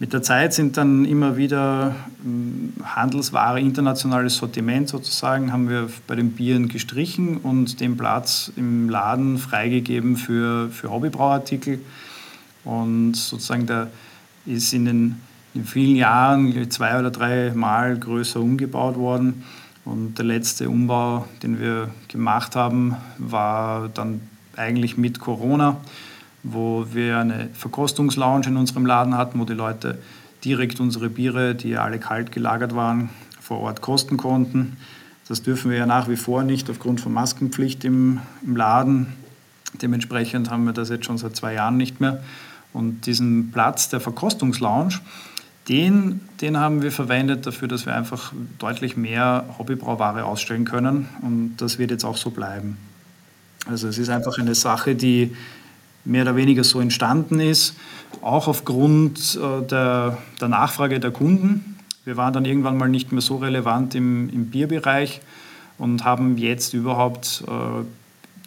mit der Zeit sind dann immer wieder hm, Handelsware, internationales Sortiment sozusagen, haben wir bei den Bieren gestrichen und den Platz im Laden freigegeben für, für Hobbybrauartikel. Und sozusagen da ist in den in vielen Jahren zwei oder drei Mal größer umgebaut worden. Und der letzte Umbau, den wir gemacht haben, war dann eigentlich mit Corona wo wir eine Verkostungslounge in unserem Laden hatten, wo die Leute direkt unsere Biere, die ja alle kalt gelagert waren, vor Ort kosten konnten. Das dürfen wir ja nach wie vor nicht aufgrund von Maskenpflicht im, im Laden. Dementsprechend haben wir das jetzt schon seit zwei Jahren nicht mehr. Und diesen Platz der Verkostungslounge, den, den haben wir verwendet dafür, dass wir einfach deutlich mehr Hobbybrauware ausstellen können. Und das wird jetzt auch so bleiben. Also es ist einfach eine Sache, die mehr oder weniger so entstanden ist, auch aufgrund äh, der, der Nachfrage der Kunden. Wir waren dann irgendwann mal nicht mehr so relevant im, im Bierbereich und haben jetzt überhaupt äh,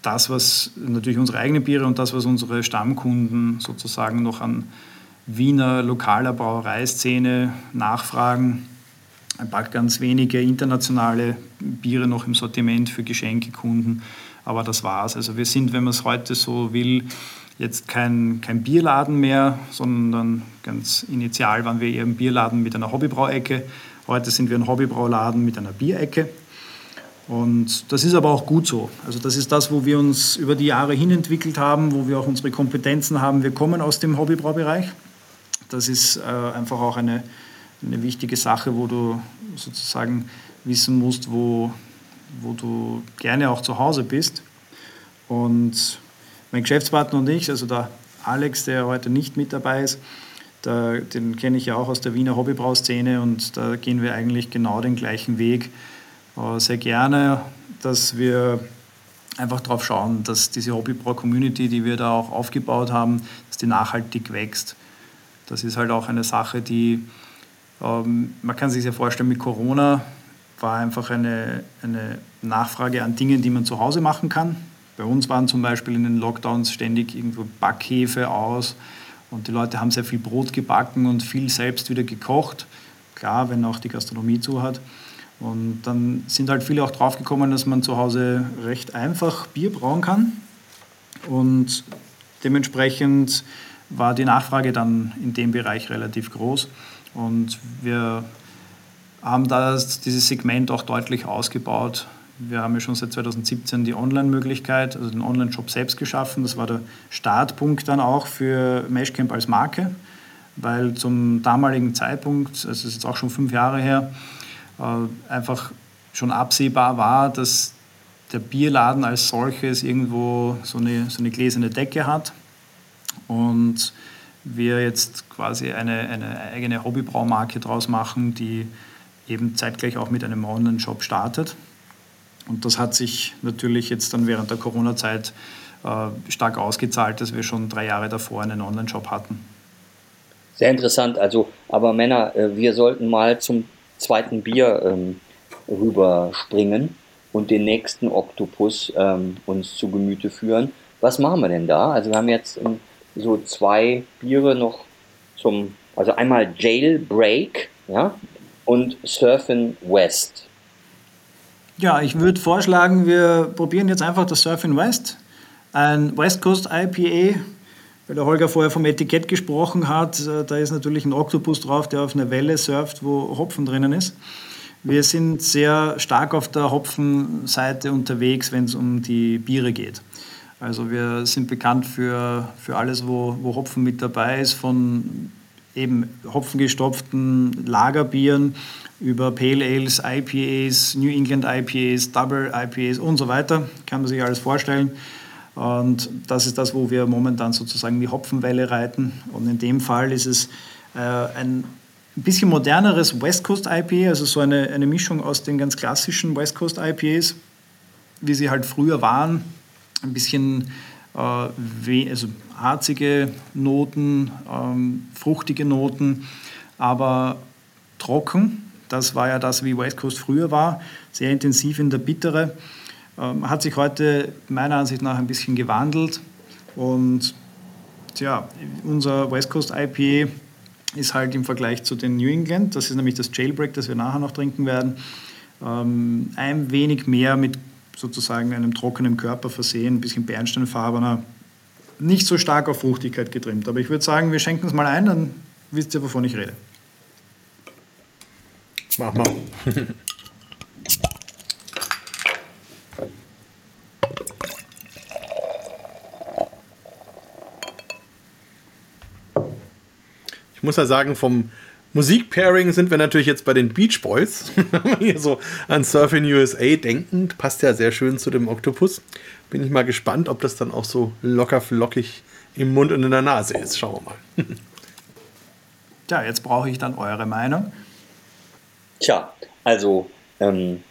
das, was natürlich unsere eigenen Biere und das, was unsere Stammkunden sozusagen noch an Wiener lokaler Brauereiszene nachfragen. Ein paar ganz wenige internationale Biere noch im Sortiment für Geschenkekunden, aber das war's. Also wir sind, wenn man es heute so will, jetzt kein, kein Bierladen mehr, sondern ganz initial waren wir eher ein Bierladen mit einer Hobbybrauecke. Heute sind wir ein Hobbybrauladen mit einer Bierecke. Und das ist aber auch gut so. Also das ist das, wo wir uns über die Jahre hin entwickelt haben, wo wir auch unsere Kompetenzen haben. Wir kommen aus dem Hobbybraubereich. Das ist äh, einfach auch eine, eine wichtige Sache, wo du sozusagen wissen musst, wo, wo du gerne auch zu Hause bist. Und mein Geschäftspartner und ich, also der Alex, der heute nicht mit dabei ist, da, den kenne ich ja auch aus der Wiener Hobbybrauszene und da gehen wir eigentlich genau den gleichen Weg. Äh, sehr gerne, dass wir einfach darauf schauen, dass diese Hobbybrau-Community, die wir da auch aufgebaut haben, dass die nachhaltig wächst. Das ist halt auch eine Sache, die, ähm, man kann sich ja vorstellen, mit Corona war einfach eine, eine Nachfrage an Dingen, die man zu Hause machen kann. Bei uns waren zum Beispiel in den Lockdowns ständig irgendwo Backhefe aus und die Leute haben sehr viel Brot gebacken und viel selbst wieder gekocht. Klar, wenn auch die Gastronomie zu hat. Und dann sind halt viele auch draufgekommen, dass man zu Hause recht einfach Bier brauen kann. Und dementsprechend war die Nachfrage dann in dem Bereich relativ groß. Und wir haben da dieses Segment auch deutlich ausgebaut. Wir haben ja schon seit 2017 die Online-Möglichkeit, also den Online-Shop selbst geschaffen. Das war der Startpunkt dann auch für Meshcamp als Marke, weil zum damaligen Zeitpunkt, also es ist jetzt auch schon fünf Jahre her, äh, einfach schon absehbar war, dass der Bierladen als solches irgendwo so eine, so eine gläserne Decke hat und wir jetzt quasi eine, eine eigene Hobbybraumarke draus machen, die eben zeitgleich auch mit einem Online-Shop startet. Und das hat sich natürlich jetzt dann während der Corona-Zeit äh, stark ausgezahlt, dass wir schon drei Jahre davor einen Online-Shop hatten. Sehr interessant. Also, aber Männer, äh, wir sollten mal zum zweiten Bier ähm, rüberspringen und den nächsten Oktopus ähm, uns zu Gemüte führen. Was machen wir denn da? Also wir haben jetzt ähm, so zwei Biere noch zum, also einmal Jailbreak, ja, und Surfing West. Ja, ich würde vorschlagen, wir probieren jetzt einfach das Surfing West. Ein West Coast IPA, weil der Holger vorher vom Etikett gesprochen hat. Äh, da ist natürlich ein Oktopus drauf, der auf einer Welle surft, wo Hopfen drinnen ist. Wir sind sehr stark auf der Hopfenseite unterwegs, wenn es um die Biere geht. Also wir sind bekannt für, für alles, wo, wo Hopfen mit dabei ist, von eben hopfengestopften Lagerbieren über Pale Ales, IPAs, New England IPAs, Double IPAs und so weiter. Kann man sich alles vorstellen. Und das ist das, wo wir momentan sozusagen die Hopfenwelle reiten. Und in dem Fall ist es äh, ein bisschen moderneres West Coast IPA, also so eine, eine Mischung aus den ganz klassischen West Coast IPAs, wie sie halt früher waren. Ein bisschen äh, also harzige Noten, ähm, fruchtige Noten, aber trocken das war ja das, wie West Coast früher war, sehr intensiv in der Bittere. Ähm, hat sich heute meiner Ansicht nach ein bisschen gewandelt. Und tja, unser West Coast IPA ist halt im Vergleich zu den New England, das ist nämlich das Jailbreak, das wir nachher noch trinken werden, ähm, ein wenig mehr mit sozusagen einem trockenen Körper versehen, ein bisschen bernsteinfarbener, nicht so stark auf Fruchtigkeit getrimmt. Aber ich würde sagen, wir schenken es mal ein, dann wisst ihr, wovon ich rede. Mach mal. Ich muss ja sagen, vom Musikpairing sind wir natürlich jetzt bei den Beach Boys. Hier so an Surfing USA denkend. Passt ja sehr schön zu dem Oktopus. Bin ich mal gespannt, ob das dann auch so locker flockig im Mund und in der Nase ist. Schauen wir mal. ja, jetzt brauche ich dann eure Meinung. Tja, also ähm,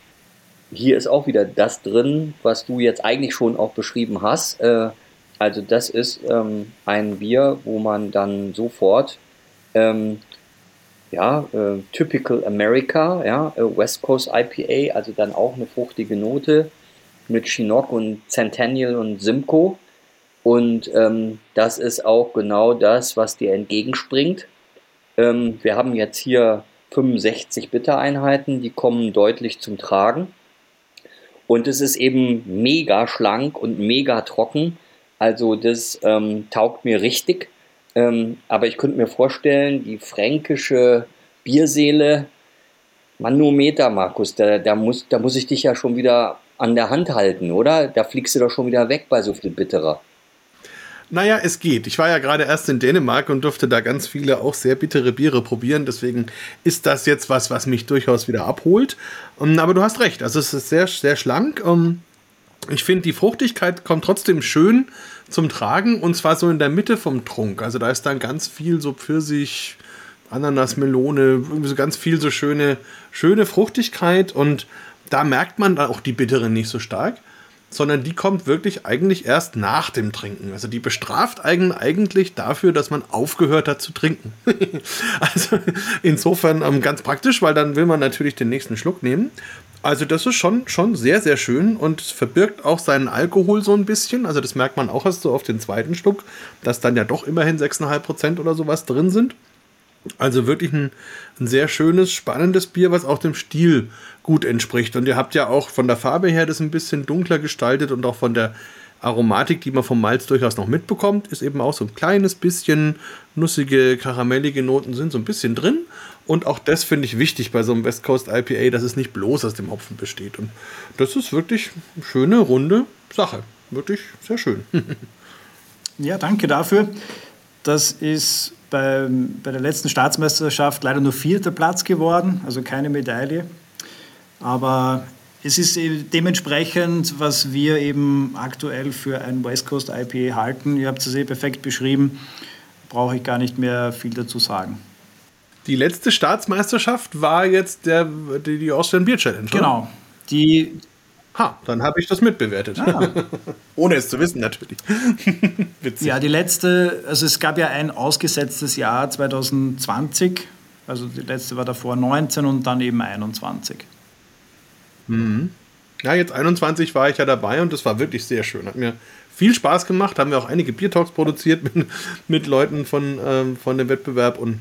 hier ist auch wieder das drin, was du jetzt eigentlich schon auch beschrieben hast. Äh, also das ist ähm, ein Bier, wo man dann sofort ähm, ja, äh, Typical America, ja, äh, West Coast IPA, also dann auch eine fruchtige Note mit Chinook und Centennial und Simcoe. Und ähm, das ist auch genau das, was dir entgegenspringt. Ähm, wir haben jetzt hier 65 Bitter-Einheiten, die kommen deutlich zum Tragen. Und es ist eben mega schlank und mega trocken. Also das ähm, taugt mir richtig. Ähm, aber ich könnte mir vorstellen, die fränkische Bierseele, Manometer, Markus, da, da, muss, da muss ich dich ja schon wieder an der Hand halten, oder? Da fliegst du doch schon wieder weg bei so viel Bitterer. Naja, es geht. Ich war ja gerade erst in Dänemark und durfte da ganz viele auch sehr bittere Biere probieren. Deswegen ist das jetzt was, was mich durchaus wieder abholt. Ähm, aber du hast recht. Also es ist sehr, sehr schlank. Ähm, Ich finde, die Fruchtigkeit kommt trotzdem schön zum Tragen und zwar so in der Mitte vom Trunk. Also da ist dann ganz viel so Pfirsich, Ananas, Melone, so ganz viel so schöne, schöne Fruchtigkeit und da merkt man dann auch die bittere nicht so stark, sondern die kommt wirklich eigentlich erst nach dem Trinken. Also die bestraft eigentlich dafür, dass man aufgehört hat zu trinken. also insofern ähm, ganz praktisch, weil dann will man natürlich den nächsten Schluck nehmen. Also das ist schon, schon sehr, sehr schön und verbirgt auch seinen Alkohol so ein bisschen. Also das merkt man auch erst so auf den zweiten Schluck, dass dann ja doch immerhin 6,5% oder sowas drin sind. Also wirklich ein, ein, sehr schönes, spannendes Bier, was auch dem Stil gut entspricht. Und ihr habt ja auch von der Farbe her das ein bisschen dunkler gestaltet und auch von der Aromatik, die man vom Malz durchaus noch mitbekommt, ist eben auch so ein kleines bisschen nussige, karamellige Noten sind so ein bisschen drin. Und auch das finde ich wichtig bei so einem West Coast IPA, dass es nicht bloß aus dem Hopfen besteht. Und das ist wirklich eine schöne, runde Sache. Wirklich sehr schön. ja, danke dafür. Das ist bei, bei der letzten Staatsmeisterschaft leider nur vierter Platz geworden, also keine Medaille. Aber es ist dementsprechend, was wir eben aktuell für ein West Coast IPA halten. Ihr habt es eh perfekt beschrieben, brauche ich gar nicht mehr viel dazu sagen. Die letzte Staatsmeisterschaft war jetzt der, die, die Austrian Beer Challenge. Genau. Die, Ha, dann habe ich das mitbewertet. Ah. Ohne es zu wissen, natürlich. ja, die letzte, also es gab ja ein ausgesetztes Jahr 2020. Also die letzte war davor 19 und dann eben 21. Mhm. Ja, jetzt 21 war ich ja dabei und das war wirklich sehr schön. Hat mir viel Spaß gemacht. Haben wir auch einige Biertalks produziert mit, mit Leuten von, ähm, von dem Wettbewerb und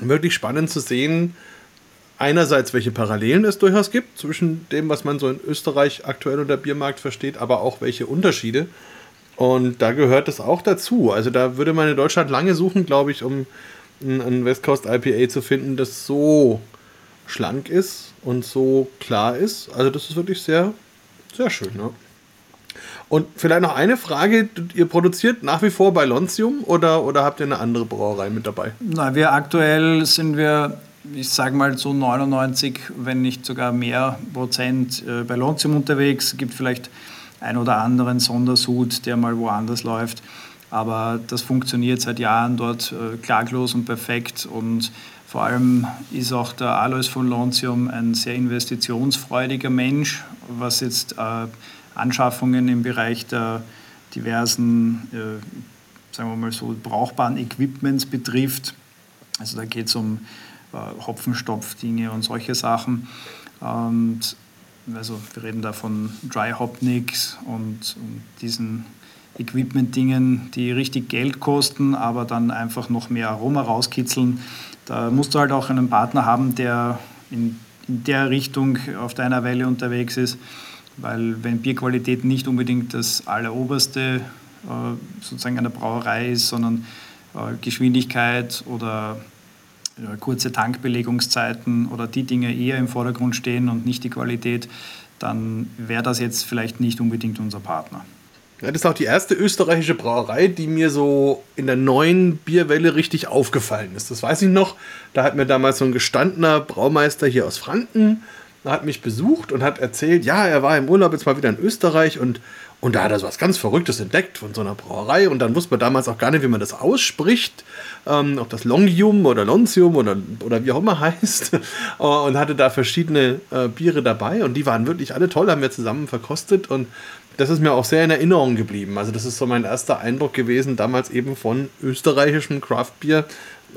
wirklich spannend zu sehen, einerseits, welche Parallelen es durchaus gibt zwischen dem, was man so in Österreich aktuell unter Biermarkt versteht, aber auch welche Unterschiede. Und da gehört es auch dazu. Also da würde man in Deutschland lange suchen, glaube ich, um ein West Coast IPA zu finden, das so schlank ist und so klar ist. Also das ist wirklich sehr, sehr schön. Ne? Und vielleicht noch eine Frage. Ihr produziert nach wie vor bei Lontium oder, oder habt ihr eine andere Brauerei mit dabei? Na, wir aktuell sind wir ich sage mal so 99, wenn nicht sogar mehr Prozent äh, bei Lontium unterwegs. Es gibt vielleicht einen oder anderen Sondersud, der mal woanders läuft. Aber das funktioniert seit Jahren dort äh, klaglos und perfekt. Und vor allem ist auch der Alois von Lontium ein sehr investitionsfreudiger Mensch, was jetzt äh, Anschaffungen im Bereich der diversen, sagen wir mal so, brauchbaren Equipments betrifft. Also da geht es um Hopfenstopfdinge und solche Sachen. Und also wir reden da von Dry Hop Nicks und, und diesen Equipment-Dingen, die richtig Geld kosten, aber dann einfach noch mehr Aroma rauskitzeln. Da musst du halt auch einen Partner haben, der in, in der Richtung auf deiner Welle unterwegs ist, weil wenn Bierqualität nicht unbedingt das Alleroberste äh, sozusagen der Brauerei ist, sondern äh, Geschwindigkeit oder äh, kurze Tankbelegungszeiten oder die Dinge eher im Vordergrund stehen und nicht die Qualität, dann wäre das jetzt vielleicht nicht unbedingt unser Partner. Ja, das ist auch die erste österreichische Brauerei, die mir so in der neuen Bierwelle richtig aufgefallen ist. Das weiß ich noch. Da hat mir damals so ein gestandener Braumeister hier aus Franken, hat mich besucht und hat erzählt, ja, er war im Urlaub jetzt mal wieder in Österreich und und da hat er so was ganz Verrücktes entdeckt von so einer Brauerei. Und dann wusste man damals auch gar nicht, wie man das ausspricht. Ähm, ob das Longium oder Lontium oder, oder wie auch immer heißt. und hatte da verschiedene äh, Biere dabei. Und die waren wirklich alle toll, haben wir zusammen verkostet. Und das ist mir auch sehr in Erinnerung geblieben. Also das ist so mein erster Eindruck gewesen, damals eben von österreichischem Craftbier,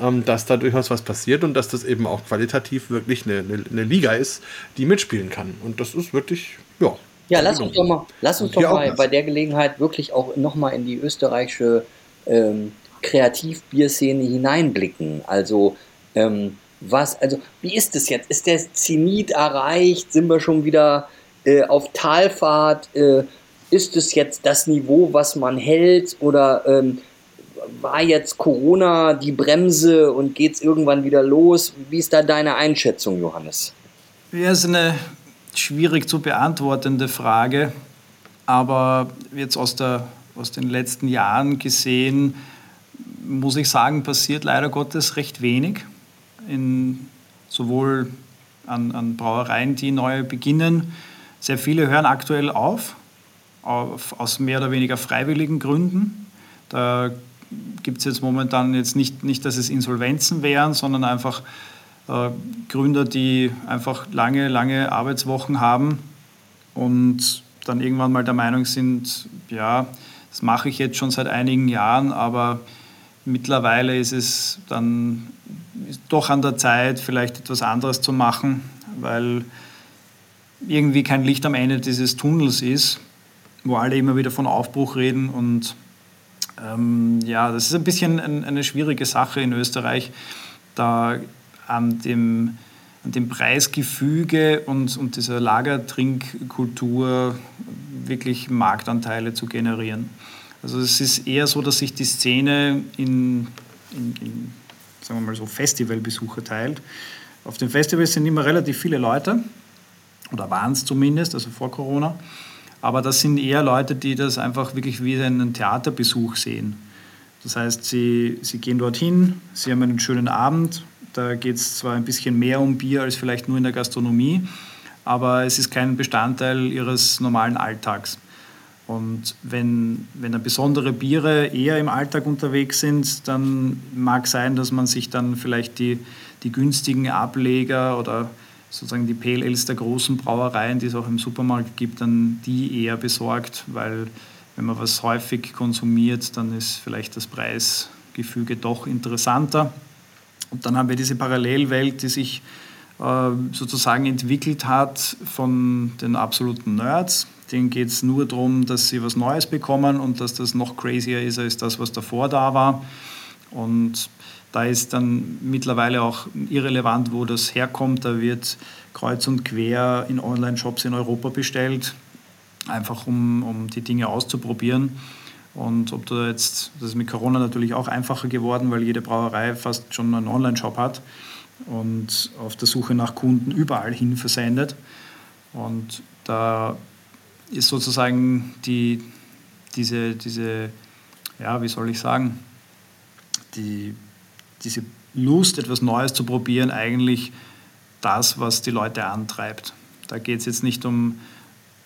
ähm, dass da durchaus was passiert und dass das eben auch qualitativ wirklich eine, eine, eine Liga ist, die mitspielen kann. Und das ist wirklich, ja, ja, lass uns doch mal, lass uns doch mal bei der Gelegenheit wirklich auch nochmal in die österreichische ähm, Kreativbierszene hineinblicken. Also, ähm, was, also, wie ist es jetzt? Ist der Zenit erreicht? Sind wir schon wieder äh, auf Talfahrt? Äh, ist es jetzt das Niveau, was man hält? Oder ähm, war jetzt Corona die Bremse und geht es irgendwann wieder los? Wie ist da deine Einschätzung, Johannes? Ja, ist eine schwierig zu beantwortende Frage, aber jetzt aus, der, aus den letzten Jahren gesehen, muss ich sagen, passiert leider Gottes recht wenig. In, sowohl an, an Brauereien, die neu beginnen. Sehr viele hören aktuell auf. aus mehr oder weniger freiwilligen Gründen. Da gibt es jetzt momentan jetzt nicht, nicht, dass es Insolvenzen wären, sondern einfach äh, Gründer, die einfach lange, lange Arbeitswochen haben und dann irgendwann mal der Meinung sind, ja, das mache ich jetzt schon seit einigen Jahren, aber mittlerweile ist es dann doch an der Zeit, vielleicht etwas anderes zu machen, weil irgendwie kein Licht am Ende dieses Tunnels ist, wo alle immer wieder von Aufbruch reden und ähm, ja, das ist ein bisschen ein, eine schwierige Sache in Österreich, da an dem, an dem Preisgefüge und, und dieser Lagertrinkkultur wirklich Marktanteile zu generieren. Also es ist eher so, dass sich die Szene in, in, in sagen wir mal so, Festivalbesucher teilt. Auf den Festivals sind immer relativ viele Leute, oder waren es zumindest, also vor Corona. Aber das sind eher Leute, die das einfach wirklich wie einen Theaterbesuch sehen. Das heißt, sie, sie gehen dorthin, sie haben einen schönen Abend. Da geht es zwar ein bisschen mehr um Bier als vielleicht nur in der Gastronomie, aber es ist kein Bestandteil ihres normalen Alltags. Und wenn, wenn besondere Biere eher im Alltag unterwegs sind, dann mag sein, dass man sich dann vielleicht die, die günstigen Ableger oder sozusagen die PLLs der großen Brauereien, die es auch im Supermarkt gibt, dann die eher besorgt, weil wenn man was häufig konsumiert, dann ist vielleicht das Preisgefüge doch interessanter. Und dann haben wir diese Parallelwelt, die sich äh, sozusagen entwickelt hat von den absoluten Nerds. Denen geht es nur darum, dass sie was Neues bekommen und dass das noch crazier ist als das, was davor da war. Und da ist dann mittlerweile auch irrelevant, wo das herkommt. Da wird kreuz und quer in Online-Shops in Europa bestellt, einfach um, um die Dinge auszuprobieren. Und ob du jetzt, das ist mit Corona natürlich auch einfacher geworden, weil jede Brauerei fast schon einen Online-Shop hat und auf der Suche nach Kunden überall hin versendet. Und da ist sozusagen die, diese, diese, ja, wie soll ich sagen, die diese Lust, etwas Neues zu probieren, eigentlich das, was die Leute antreibt. Da geht es jetzt nicht um,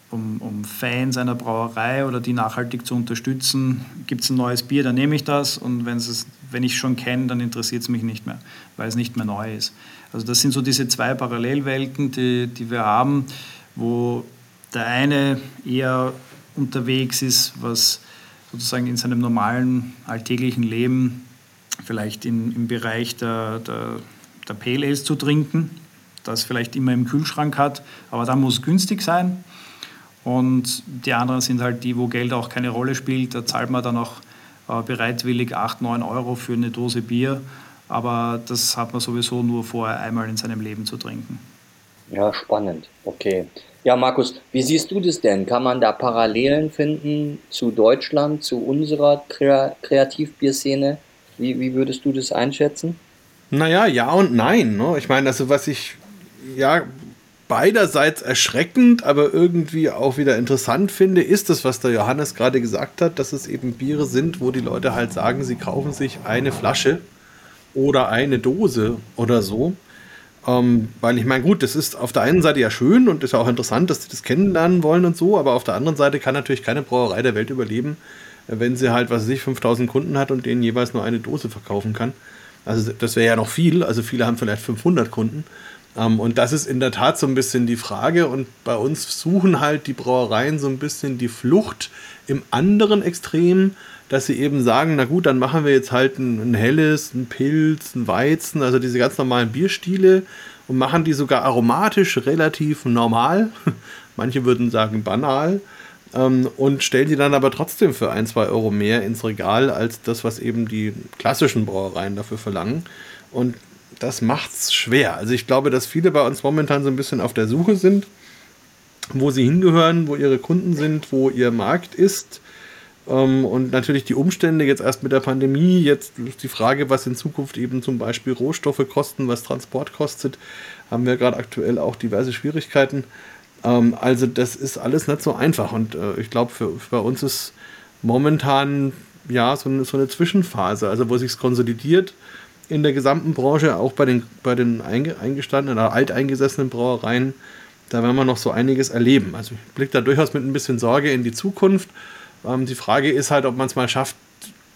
um, um Fans einer Brauerei oder die nachhaltig zu unterstützen. Gibt es ein neues Bier, dann nehme ich das und es, wenn ich es schon kenne, dann interessiert es mich nicht mehr, weil es nicht mehr neu ist. Also das sind so diese zwei Parallelwelten, die, die wir haben, wo der eine eher unterwegs ist, was sozusagen in seinem normalen alltäglichen Leben vielleicht in, im Bereich der, der, der Pale Ales zu trinken, das vielleicht immer im Kühlschrank hat, aber da muss günstig sein. Und die anderen sind halt die, wo Geld auch keine Rolle spielt. Da zahlt man dann auch äh, bereitwillig 8, 9 Euro für eine Dose Bier. Aber das hat man sowieso nur vorher einmal in seinem Leben zu trinken. Ja, spannend. Okay. Ja, Markus, wie siehst du das denn? Kann man da Parallelen finden zu Deutschland, zu unserer Kreativbierszene? Wie, wie würdest du das einschätzen? Naja, ja und nein. Ne? Ich meine, also was ich ja beiderseits erschreckend, aber irgendwie auch wieder interessant finde, ist das, was der Johannes gerade gesagt hat, dass es eben Biere sind, wo die Leute halt sagen, sie kaufen sich eine Flasche oder eine Dose oder so. Ähm, weil ich meine, gut, das ist auf der einen Seite ja schön und ist ja auch interessant, dass sie das kennenlernen wollen und so, aber auf der anderen Seite kann natürlich keine Brauerei der Welt überleben, wenn sie halt, was weiß ich, 5000 Kunden hat und denen jeweils nur eine Dose verkaufen kann. Also das wäre ja noch viel, also viele haben vielleicht 500 Kunden. Ähm, und das ist in der Tat so ein bisschen die Frage und bei uns suchen halt die Brauereien so ein bisschen die Flucht im anderen Extrem, dass sie eben sagen, na gut, dann machen wir jetzt halt ein, ein helles, ein Pilz, ein Weizen, also diese ganz normalen Bierstile und machen die sogar aromatisch relativ normal. Manche würden sagen banal ähm, und stellen die dann aber trotzdem für ein, zwei Euro mehr ins Regal als das, was eben die klassischen Brauereien dafür verlangen. Und das macht es schwer. Also ich glaube, dass viele bei uns momentan so ein bisschen auf der Suche sind, wo sie hingehören, wo ihre Kunden sind, wo ihr Markt ist. Ähm, und natürlich die Umstände jetzt erst mit der Pandemie, jetzt die Frage, was in Zukunft eben zum Beispiel Rohstoffe kosten, was Transport kostet, haben wir gerade aktuell auch diverse Schwierigkeiten. Ähm, also das ist alles nicht so einfach und äh, ich glaube, für, für uns ist momentan ja so eine, so eine Zwischenphase, also wo sich konsolidiert in der gesamten Branche, auch bei den, bei den eingestandenen oder alteingesessenen Brauereien, Da werden wir noch so einiges erleben. Also ich blicke da durchaus mit ein bisschen Sorge in die Zukunft. Ähm, die Frage ist halt, ob man es mal schafft,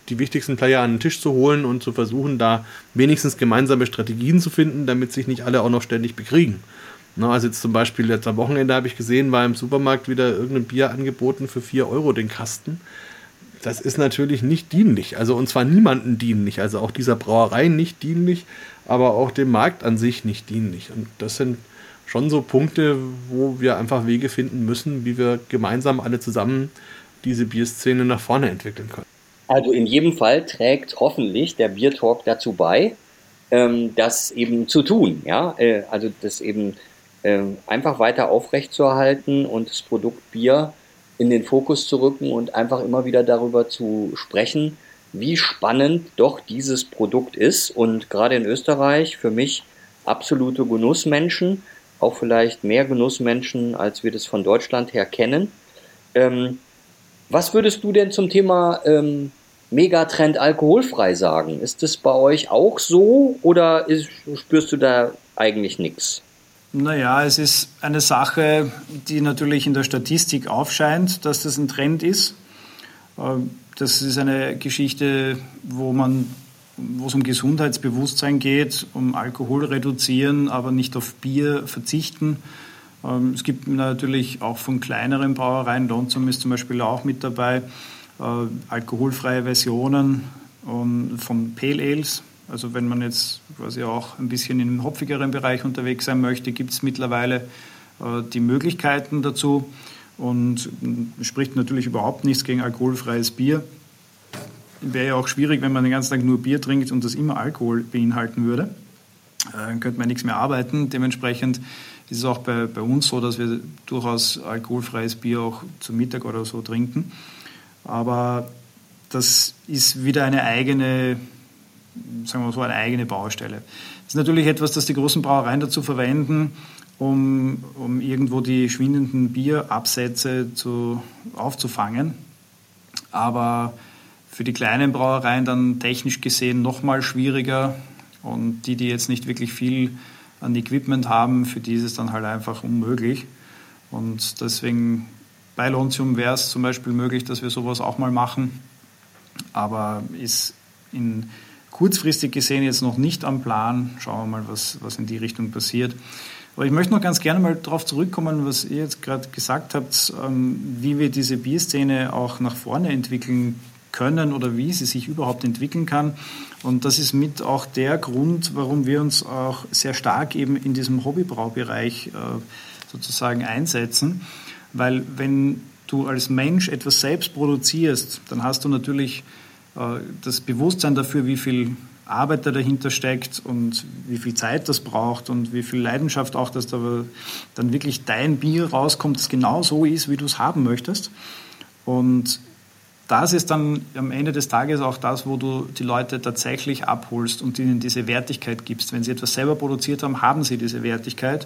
die wichtigsten Player an den Tisch zu holen und zu versuchen, da wenigstens gemeinsame Strategien zu finden, damit sich nicht alle auch noch ständig bekriegen. Na, also jetzt zum Beispiel jetzt am Wochenende habe ich gesehen, war im Supermarkt wieder irgendein Bier angeboten für 4 Euro den Kasten. Das ist natürlich nicht dienlich. Also und zwar niemandem dienlich. Also auch dieser Brauerei nicht dienlich, aber auch dem Markt an sich nicht dienlich. Und das sind schon so Punkte, wo wir einfach Wege finden müssen, wie wir gemeinsam alle zusammen diese Bierszene nach vorne entwickeln können. Also in jedem Fall trägt hoffentlich der Biertalk dazu bei, ähm, das eben zu tun. Ja? Äh, also das eben äh, einfach weiter aufrechtzuerhalten und das Produkt Bier in den Fokus zu rücken und einfach immer wieder darüber zu sprechen, wie spannend doch dieses Produkt ist. Und gerade in Österreich für mich absolute Genussmenschen, auch vielleicht mehr Genussmenschen, als wir das von Deutschland her kennen. Ähm, was würdest du denn zum Thema ähm, Megatrend alkoholfrei sagen. Ist das bei euch auch so oder ist, spürst du da eigentlich nichts? Naja, es ist eine Sache, die natürlich in der Statistik aufscheint, dass das ein Trend ist. Ähm, das ist eine Geschichte, wo man wo es um Gesundheitsbewusstsein geht, um Alkohol reduzieren, aber nicht auf Bier verzichten. Ähm, es gibt natürlich auch von kleineren Brauereien, Lonzum ist zum Beispiel auch mit dabei, äh, alkoholfreie Versionen und von Pale Ales. Also wenn man jetzt quasi auch ein bisschen im hopfigeren Bereich unterwegs sein möchte, gibt es mittlerweile äh, die Möglichkeiten dazu und spricht natürlich überhaupt nichts gegen alkoholfreies Bier. Wäre ja auch schwierig, wenn man den ganzen Tag nur Bier trinkt und das immer Alkohol beinhalten würde. Äh, dann könnte man nichts mehr arbeiten. Dementsprechend ist es auch bei, bei uns so, dass wir durchaus alkoholfreies Bier auch zum Mittag oder so trinken. Aber das ist wieder eine eigene, sagen wir so, eine eigene Baustelle. Das ist natürlich etwas, das die großen Brauereien dazu verwenden, um, um irgendwo die schwindenden Bierabsätze zu, aufzufangen. Aber für die kleinen Brauereien dann technisch gesehen nochmal schwieriger. Und die, die jetzt nicht wirklich viel an Equipment haben, für die ist es dann halt einfach unmöglich. Und deswegen bei Lontium wäre es zum Beispiel möglich, dass wir sowas auch mal machen, aber ist in kurzfristig gesehen jetzt noch nicht am Plan. Schauen wir mal, was, was in die Richtung passiert. Aber ich möchte noch ganz gerne mal darauf zurückkommen, was ihr jetzt gerade gesagt habt, ähm, wie wir diese Bierszene auch nach vorne entwickeln können oder wie sie sich überhaupt entwickeln kann. Und das ist mit auch der Grund, warum wir uns auch sehr stark eben in diesem Hobbybraubereich äh, sozusagen einsetzen. Weil wenn du als Mensch etwas selbst produzierst, dann hast du natürlich äh, das Bewusstsein dafür, wie viel Arbeit da dahinter steckt und wie viel Zeit das braucht und wie viel Leidenschaft auch, dass da dann wirklich dein Bier rauskommt, das genau so ist, wie du es haben möchtest. Und das ist dann am Ende des Tages auch das, wo du die Leute tatsächlich abholst und ihnen diese Wertigkeit gibst. Wenn sie etwas selber produziert haben, haben sie diese Wertigkeit,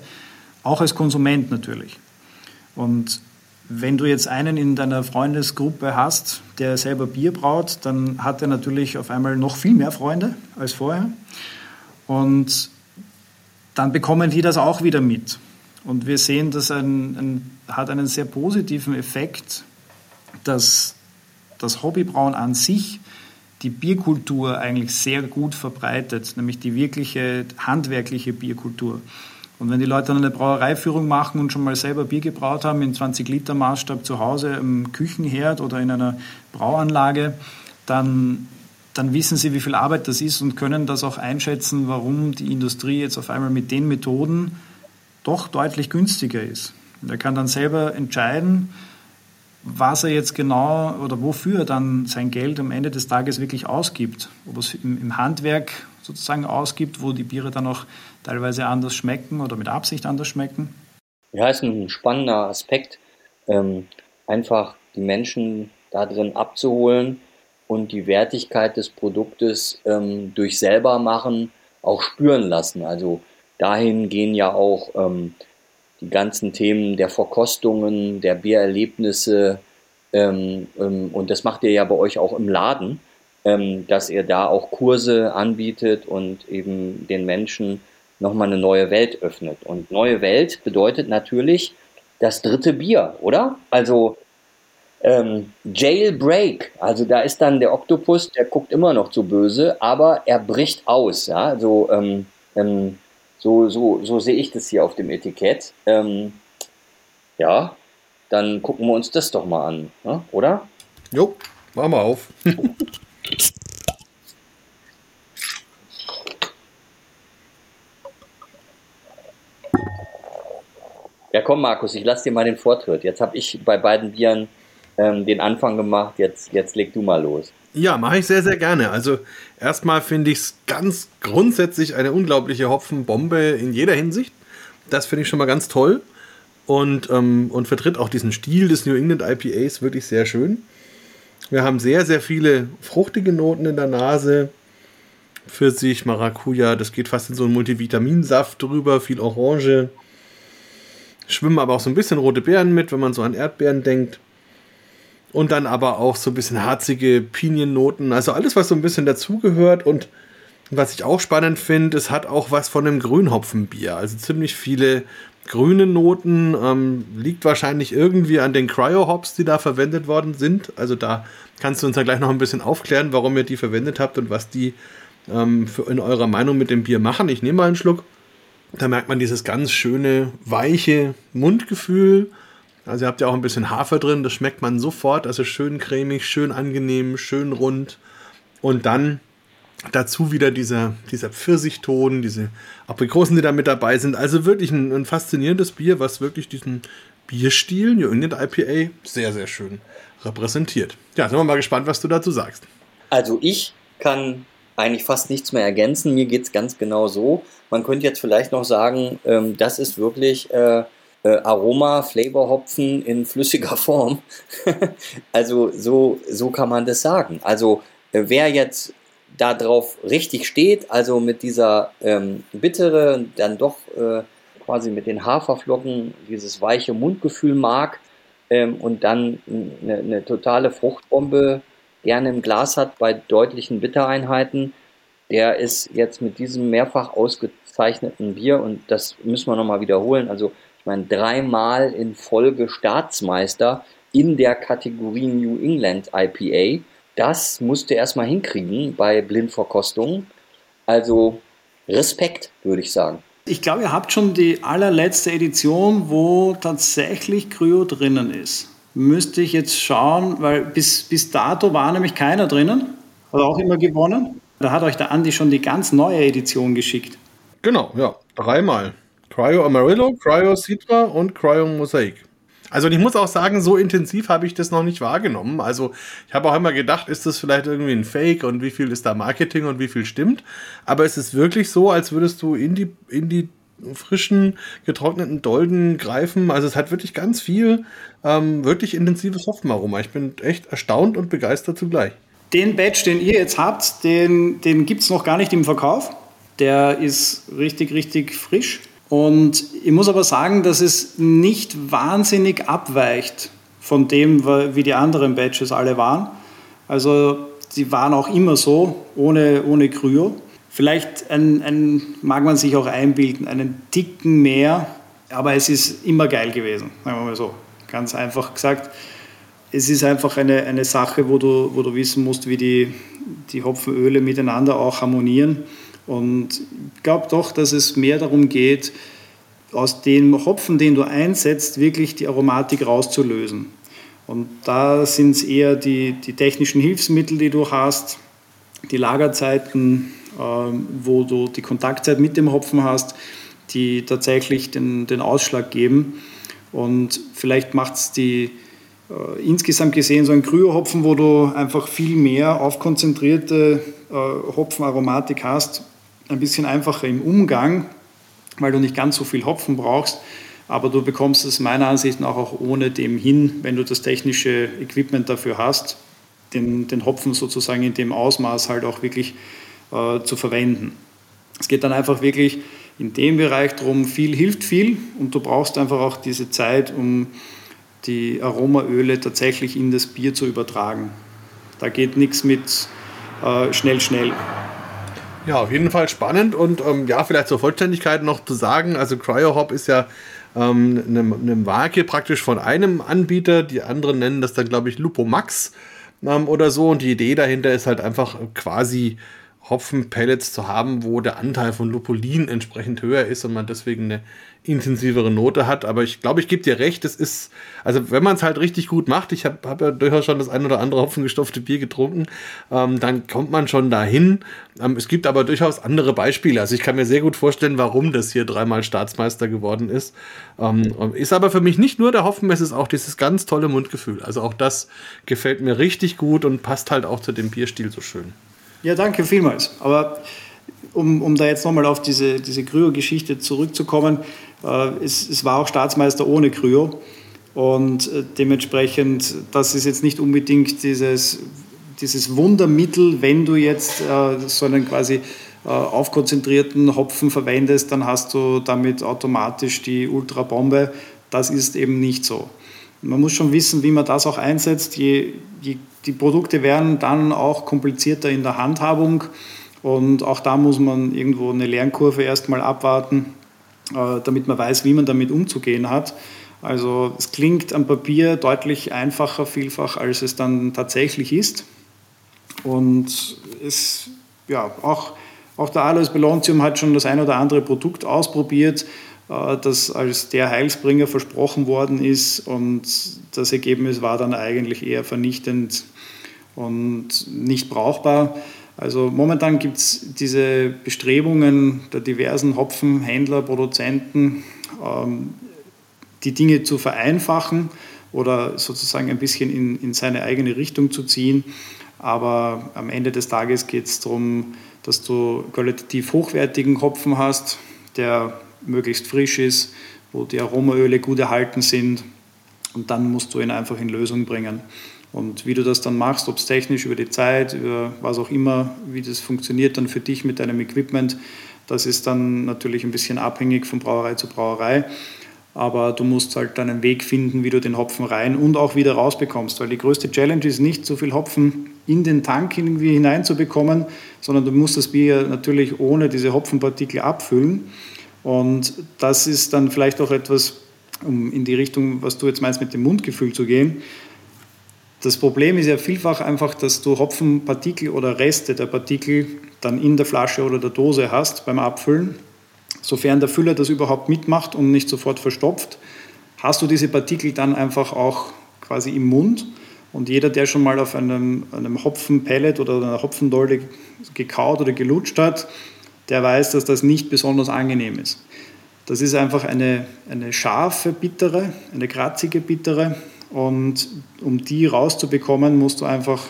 auch als Konsument natürlich. Und wenn du jetzt einen in deiner Freundesgruppe hast, der selber Bier braut, dann hat er natürlich auf einmal noch viel mehr Freunde als vorher. Und dann bekommen die das auch wieder mit. Und wir sehen, das ein, ein, hat einen sehr positiven Effekt, dass das Hobbybrauen an sich die Bierkultur eigentlich sehr gut verbreitet, nämlich die wirkliche handwerkliche Bierkultur. Und wenn die Leute dann eine Brauereiführung machen und schon mal selber Bier gebraut haben, in 20 Liter Maßstab zu Hause im Küchenherd oder in einer Brauanlage, dann, dann wissen sie, wie viel Arbeit das ist und können das auch einschätzen, warum die Industrie jetzt auf einmal mit den Methoden doch deutlich günstiger ist. Und er kann dann selber entscheiden, was er jetzt genau oder wofür er dann sein Geld am Ende des Tages wirklich ausgibt. Ob er es im, Handwerk sozusagen ausgibt, wo die Biere dann auch teilweise anders schmecken oder mit Absicht anders schmecken. Ja, ist ein spannender Aspekt, ähm, einfach die Menschen da drin abzuholen und die Wertigkeit des Produktes ähm, durch selber machen auch spüren lassen. Also dahin gehen ja auch ähm, ganzen Themen der Verkostungen, der Biererlebnisse. Ähm, ähm, und das macht ihr ja bei euch auch im Laden, ähm, dass ihr da auch Kurse anbietet und eben den Menschen nochmal eine neue Welt öffnet. Und neue Welt bedeutet natürlich das dritte Bier, oder? Also ähm, Jailbreak, also da ist dann der Oktopus, der guckt immer noch zu böse, aber er bricht aus, ja, also, ähm, ähm, so, so, so sehe ich das hier auf dem Etikett. Ähm, ja, dann gucken wir uns das doch mal an, ne? oder? Jo, machen wir auf. Ja, komm, Markus, ich lass dir mal den Vortritt. Jetzt habe ich bei beiden Bieren ähm, den Anfang gemacht. Jetzt, jetzt leg du mal los. Ja, mache ich sehr, sehr gerne. Also erstmal finde ich es ganz grundsätzlich eine unglaubliche Hopfenbombe in jeder Hinsicht. Das finde ich schon mal ganz toll und, ähm, und vertritt auch diesen Stil des New England IPAs wirklich sehr schön. Wir haben sehr, sehr viele fruchtige Noten in der Nase. Pfirsich, Maracuja, das geht fast in so einen Multivitaminsaft drüber, viel Orange. Schwimmen aber auch so ein bisschen rote Beeren mit, wenn man so an Erdbeeren denkt. Und dann aber auch so ein bisschen harzige Piniennoten. Also alles, was so ein bisschen dazugehört. Und was ich auch spannend finde, es hat auch was von einem Grünhopfenbier. Also ziemlich viele grüne Noten. Ähm, liegt wahrscheinlich irgendwie an den Cryo-Hops, die da verwendet worden sind. Also da kannst du uns ja gleich noch ein bisschen aufklären, warum ihr die verwendet habt und was die ähm, für, in eurer Meinung mit dem Bier machen. Ich nehme mal einen Schluck. Da merkt man dieses ganz schöne, weiche Mundgefühl. Also ihr habt ja auch ein bisschen Hafer drin, das schmeckt man sofort. Also schön cremig, schön angenehm, schön rund. Und dann dazu wieder dieser, dieser Pfirsichton, diese Aprikosen, die da mit dabei sind. Also wirklich ein, ein faszinierendes Bier, was wirklich diesen Bierstil, New England IPA, sehr, sehr schön repräsentiert. Ja, sind wir mal gespannt, was du dazu sagst. Also ich kann eigentlich fast nichts mehr ergänzen. Mir geht es ganz genau so. Man könnte jetzt vielleicht noch sagen, ähm, das ist wirklich äh, äh, Aroma, Flavorhopfen in flüssiger Form. also so, so kann man das sagen. Also äh, wer jetzt darauf richtig steht, also mit dieser ähm, bittere, dann doch äh, quasi mit den Haferflocken dieses weiche Mundgefühl mag ähm, und dann eine, eine totale Fruchtbombe gerne im Glas hat bei deutlichen Bittereinheiten, der ist jetzt mit diesem mehrfach ausgezeichneten Bier, und das müssen wir nochmal wiederholen, also meine, dreimal in Folge Staatsmeister in der Kategorie New England IPA. Das musste er erstmal hinkriegen bei Blindverkostungen. Also Respekt, würde ich sagen. Ich glaube, ihr habt schon die allerletzte Edition, wo tatsächlich Kryo drinnen ist. Müsste ich jetzt schauen, weil bis, bis dato war nämlich keiner drinnen. Hat auch immer gewonnen. Da hat euch der Andi schon die ganz neue Edition geschickt. Genau, ja. Dreimal. Cryo Amarillo, Cryo Citra und Cryo Mosaic. Also ich muss auch sagen, so intensiv habe ich das noch nicht wahrgenommen. Also ich habe auch immer gedacht, ist das vielleicht irgendwie ein Fake und wie viel ist da Marketing und wie viel stimmt. Aber es ist wirklich so, als würdest du in die, in die frischen, getrockneten Dolden greifen. Also es hat wirklich ganz viel, ähm, wirklich intensives Hopfenaroma. Ich bin echt erstaunt und begeistert zugleich. Den Badge, den ihr jetzt habt, den, den gibt es noch gar nicht im Verkauf. Der ist richtig, richtig frisch. Und ich muss aber sagen, dass es nicht wahnsinnig abweicht von dem, wie die anderen Badges alle waren. Also sie waren auch immer so, ohne, ohne Kryo. Vielleicht ein, ein, mag man sich auch einbilden, einen Ticken mehr, aber es ist immer geil gewesen, sagen wir mal so. Ganz einfach gesagt, es ist einfach eine, eine Sache, wo du, wo du wissen musst, wie die, die Hopfenöle miteinander auch harmonieren. Und ich glaube doch, dass es mehr darum geht, aus dem Hopfen, den du einsetzt, wirklich die Aromatik rauszulösen. Und da sind es eher die, die technischen Hilfsmittel, die du hast, die Lagerzeiten, äh, wo du die Kontaktzeit mit dem Hopfen hast, die tatsächlich den, den Ausschlag geben. Und vielleicht macht es die äh, insgesamt gesehen so ein Kryohopfen, wo du einfach viel mehr aufkonzentrierte äh, Hopfenaromatik hast, ein bisschen einfacher im Umgang, weil du nicht ganz so viel Hopfen brauchst. Aber du bekommst es meiner Ansicht nach auch ohne dem hin, wenn du das technische Equipment dafür hast, den, den Hopfen sozusagen in dem Ausmaß halt auch wirklich äh, zu verwenden. Es geht dann einfach wirklich in dem Bereich darum, viel hilft viel und du brauchst einfach auch diese Zeit, um die Aromaöle tatsächlich in das Bier zu übertragen. Da geht nichts mit äh, schnell, schnell. Ja, auf jeden Fall spannend und ähm, ja, vielleicht zur Vollständigkeit noch zu sagen, also CryoHop ist ja ähm, eine, eine Marke praktisch von einem Anbieter, die anderen nennen das dann, glaube ich, Lupo Max ähm, oder so und die Idee dahinter ist halt einfach quasi Hopfenpellets zu haben, wo der Anteil von Lupulin entsprechend höher ist und man deswegen eine intensivere Note hat. Aber ich glaube, ich gebe dir recht, es ist, also wenn man es halt richtig gut macht, ich habe hab ja durchaus schon das ein oder andere hopfengestopfte Bier getrunken, ähm, dann kommt man schon dahin. Ähm, es gibt aber durchaus andere Beispiele. Also ich kann mir sehr gut vorstellen, warum das hier dreimal Staatsmeister geworden ist. Ähm, ist aber für mich nicht nur der Hopfen, es ist auch dieses ganz tolle Mundgefühl. Also auch das gefällt mir richtig gut und passt halt auch zu dem Bierstil so schön. Ja, danke vielmals. Aber um, um da jetzt nochmal auf diese, diese Kryo-Geschichte zurückzukommen, äh, es, es war auch Staatsmeister ohne Kryo. Und äh, dementsprechend, das ist jetzt nicht unbedingt dieses, dieses Wundermittel, wenn du jetzt äh, so einen quasi äh, aufkonzentrierten Hopfen verwendest, dann hast du damit automatisch die Ultrabombe. Das ist eben nicht so. Man muss schon wissen, wie man das auch einsetzt. Je, je die Produkte werden dann auch komplizierter in der Handhabung und auch da muss man irgendwo eine Lernkurve erstmal abwarten, äh, damit man weiß, wie man damit umzugehen hat. Also es klingt am Papier deutlich einfacher vielfach, als es dann tatsächlich ist. Und es, ja, auch, auch der Alois Belontium hat schon das ein oder andere Produkt ausprobiert, äh, das als der Heilsbringer versprochen worden ist und das Ergebnis war dann eigentlich eher vernichtend und nicht brauchbar. Also momentan gibt es diese Bestrebungen der diversen Hopfenhändler, Produzenten, ähm, die Dinge zu vereinfachen oder sozusagen ein bisschen in, in seine eigene Richtung zu ziehen. Aber am Ende des Tages geht es darum, dass du qualitativ hochwertigen Hopfen hast, der möglichst frisch ist, wo die Aromaöle gut erhalten sind. Und dann musst du ihn einfach in Lösung bringen. Und wie du das dann machst, ob es technisch über die Zeit, über was auch immer, wie das funktioniert dann für dich mit deinem Equipment, das ist dann natürlich ein bisschen abhängig von Brauerei zu Brauerei. Aber du musst halt einen Weg finden, wie du den Hopfen rein und auch wieder rausbekommst. Weil die größte Challenge ist nicht, so viel Hopfen in den Tank irgendwie hineinzubekommen, sondern du musst das Bier natürlich ohne diese Hopfenpartikel abfüllen. Und das ist dann vielleicht auch etwas, um in die Richtung, was du jetzt meinst, mit dem Mundgefühl zu gehen. Das Problem ist ja vielfach einfach, dass du Hopfenpartikel oder Reste der Partikel dann in der Flasche oder der Dose hast beim Abfüllen. Sofern der Füller das überhaupt mitmacht und nicht sofort verstopft, hast du diese Partikel dann einfach auch quasi im Mund. Und jeder, der schon mal auf einem, einem Hopfenpellet oder einer Hopfendolde gekaut oder gelutscht hat, der weiß, dass das nicht besonders angenehm ist. Das ist einfach eine, eine scharfe, bittere, eine kratzige, bittere und um die rauszubekommen, musst du einfach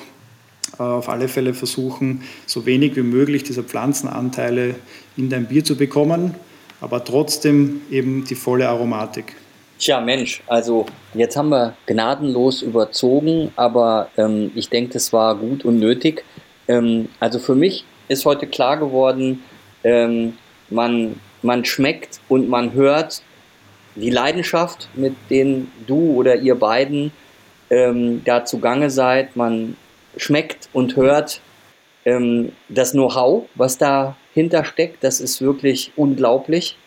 äh, auf alle Fälle versuchen, so wenig wie möglich dieser Pflanzenanteile in dein Bier zu bekommen, aber trotzdem eben die volle Aromatik. Tja, Mensch, also jetzt haben wir gnadenlos überzogen, aber ähm, ich denke, das war gut und nötig. Ähm, also für mich ist heute klar geworden, ähm, man, man schmeckt und man hört die Leidenschaft, mit denen du oder ihr beiden ähm, da zugange seid. Man schmeckt und hört ähm, das Know-how, was dahinter steckt. Das ist wirklich unglaublich.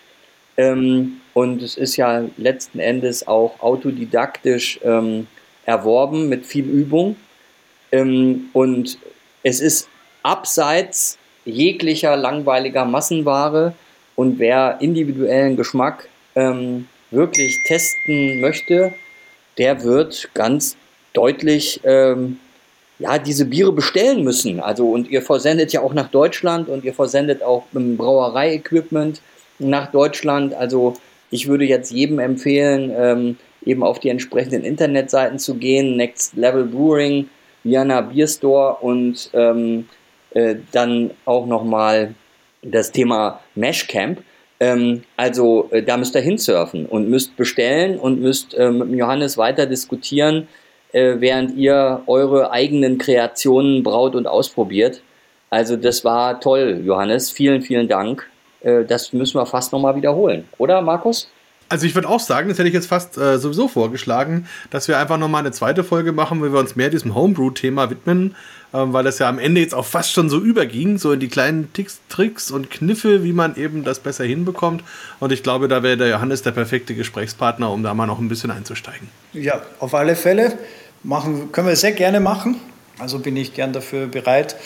Ähm, und es ist ja letzten Endes auch autodidaktisch ähm, erworben mit viel Übung. Ähm, und es ist abseits jeglicher langweiliger Massenware. Und wer individuellen Geschmack ähm, wirklich testen möchte, der wird ganz deutlich ähm, ja, diese Biere bestellen müssen. Also, und ihr versendet ja auch nach Deutschland und ihr versendet auch Brauerei-Equipment nach Deutschland. Also, ich würde jetzt jedem empfehlen, ähm, eben auf die entsprechenden Internetseiten zu gehen, Next Level Brewing, Vienna Beer Store und ähm, äh, dann auch nochmal das Thema Mesh Camp. Ähm, also äh, da müsst ihr hinsurfen und müsst bestellen und müsst äh, mit Johannes weiter diskutieren, äh, während ihr eure eigenen Kreationen braut und ausprobiert. Also das war toll, Johannes. Vielen, vielen Dank. Äh, das müssen wir fast nochmal wiederholen, oder Markus? Also ich würde auch sagen, das hätte ich jetzt fast äh, sowieso vorgeschlagen, dass wir einfach nochmal eine zweite Folge machen, wo wir uns mehr diesem Homebrew-Thema widmen, ähm, weil das ja am Ende jetzt auch fast schon so überging, so in die kleinen Ticks, Tricks und Kniffe, wie man eben das besser hinbekommt. Und ich glaube, da wäre der Johannes der perfekte Gesprächspartner, um da mal noch ein bisschen einzusteigen. Ja, auf alle Fälle. Machen, können wir sehr gerne machen. Also bin ich gern dafür bereit.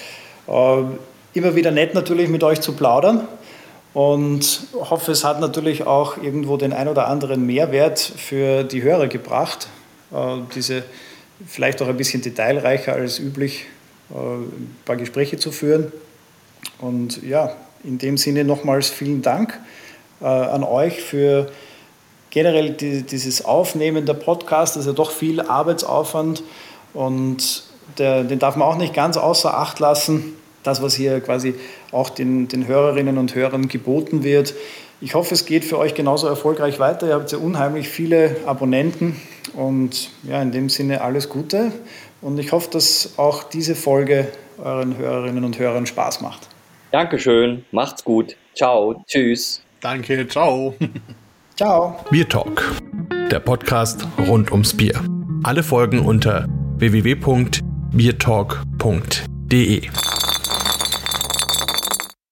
Äh, immer wieder nett natürlich mit euch zu plaudern und hoffe, es hat natürlich auch irgendwo den ein oder anderen Mehrwert für die Hörer gebracht, äh, diese vielleicht auch ein bisschen detailreicher als üblich äh, ein paar Gespräche zu führen. Und ja, in dem Sinne nochmals vielen Dank äh, an euch für generell die, dieses Aufnehmen der Podcast. Das ist ja doch viel Arbeitsaufwand und den darf man auch nicht ganz außer Acht lassen das, was hier quasi auch den, den Hörerinnen und Hörern geboten wird. Ich hoffe, es geht für euch genauso erfolgreich weiter. Ihr habt ja unheimlich viele Abonnenten und ja, in dem Sinne alles Gute. Und ich hoffe, dass auch diese Folge euren Hörerinnen und Hörern Spaß macht. Dankeschön, macht's gut. Ciao, tschüss. Danke, ciao. Ciao. Bier Talk, der Podcast rund ums Bier. Alle Folgen unter www.biertalk.de.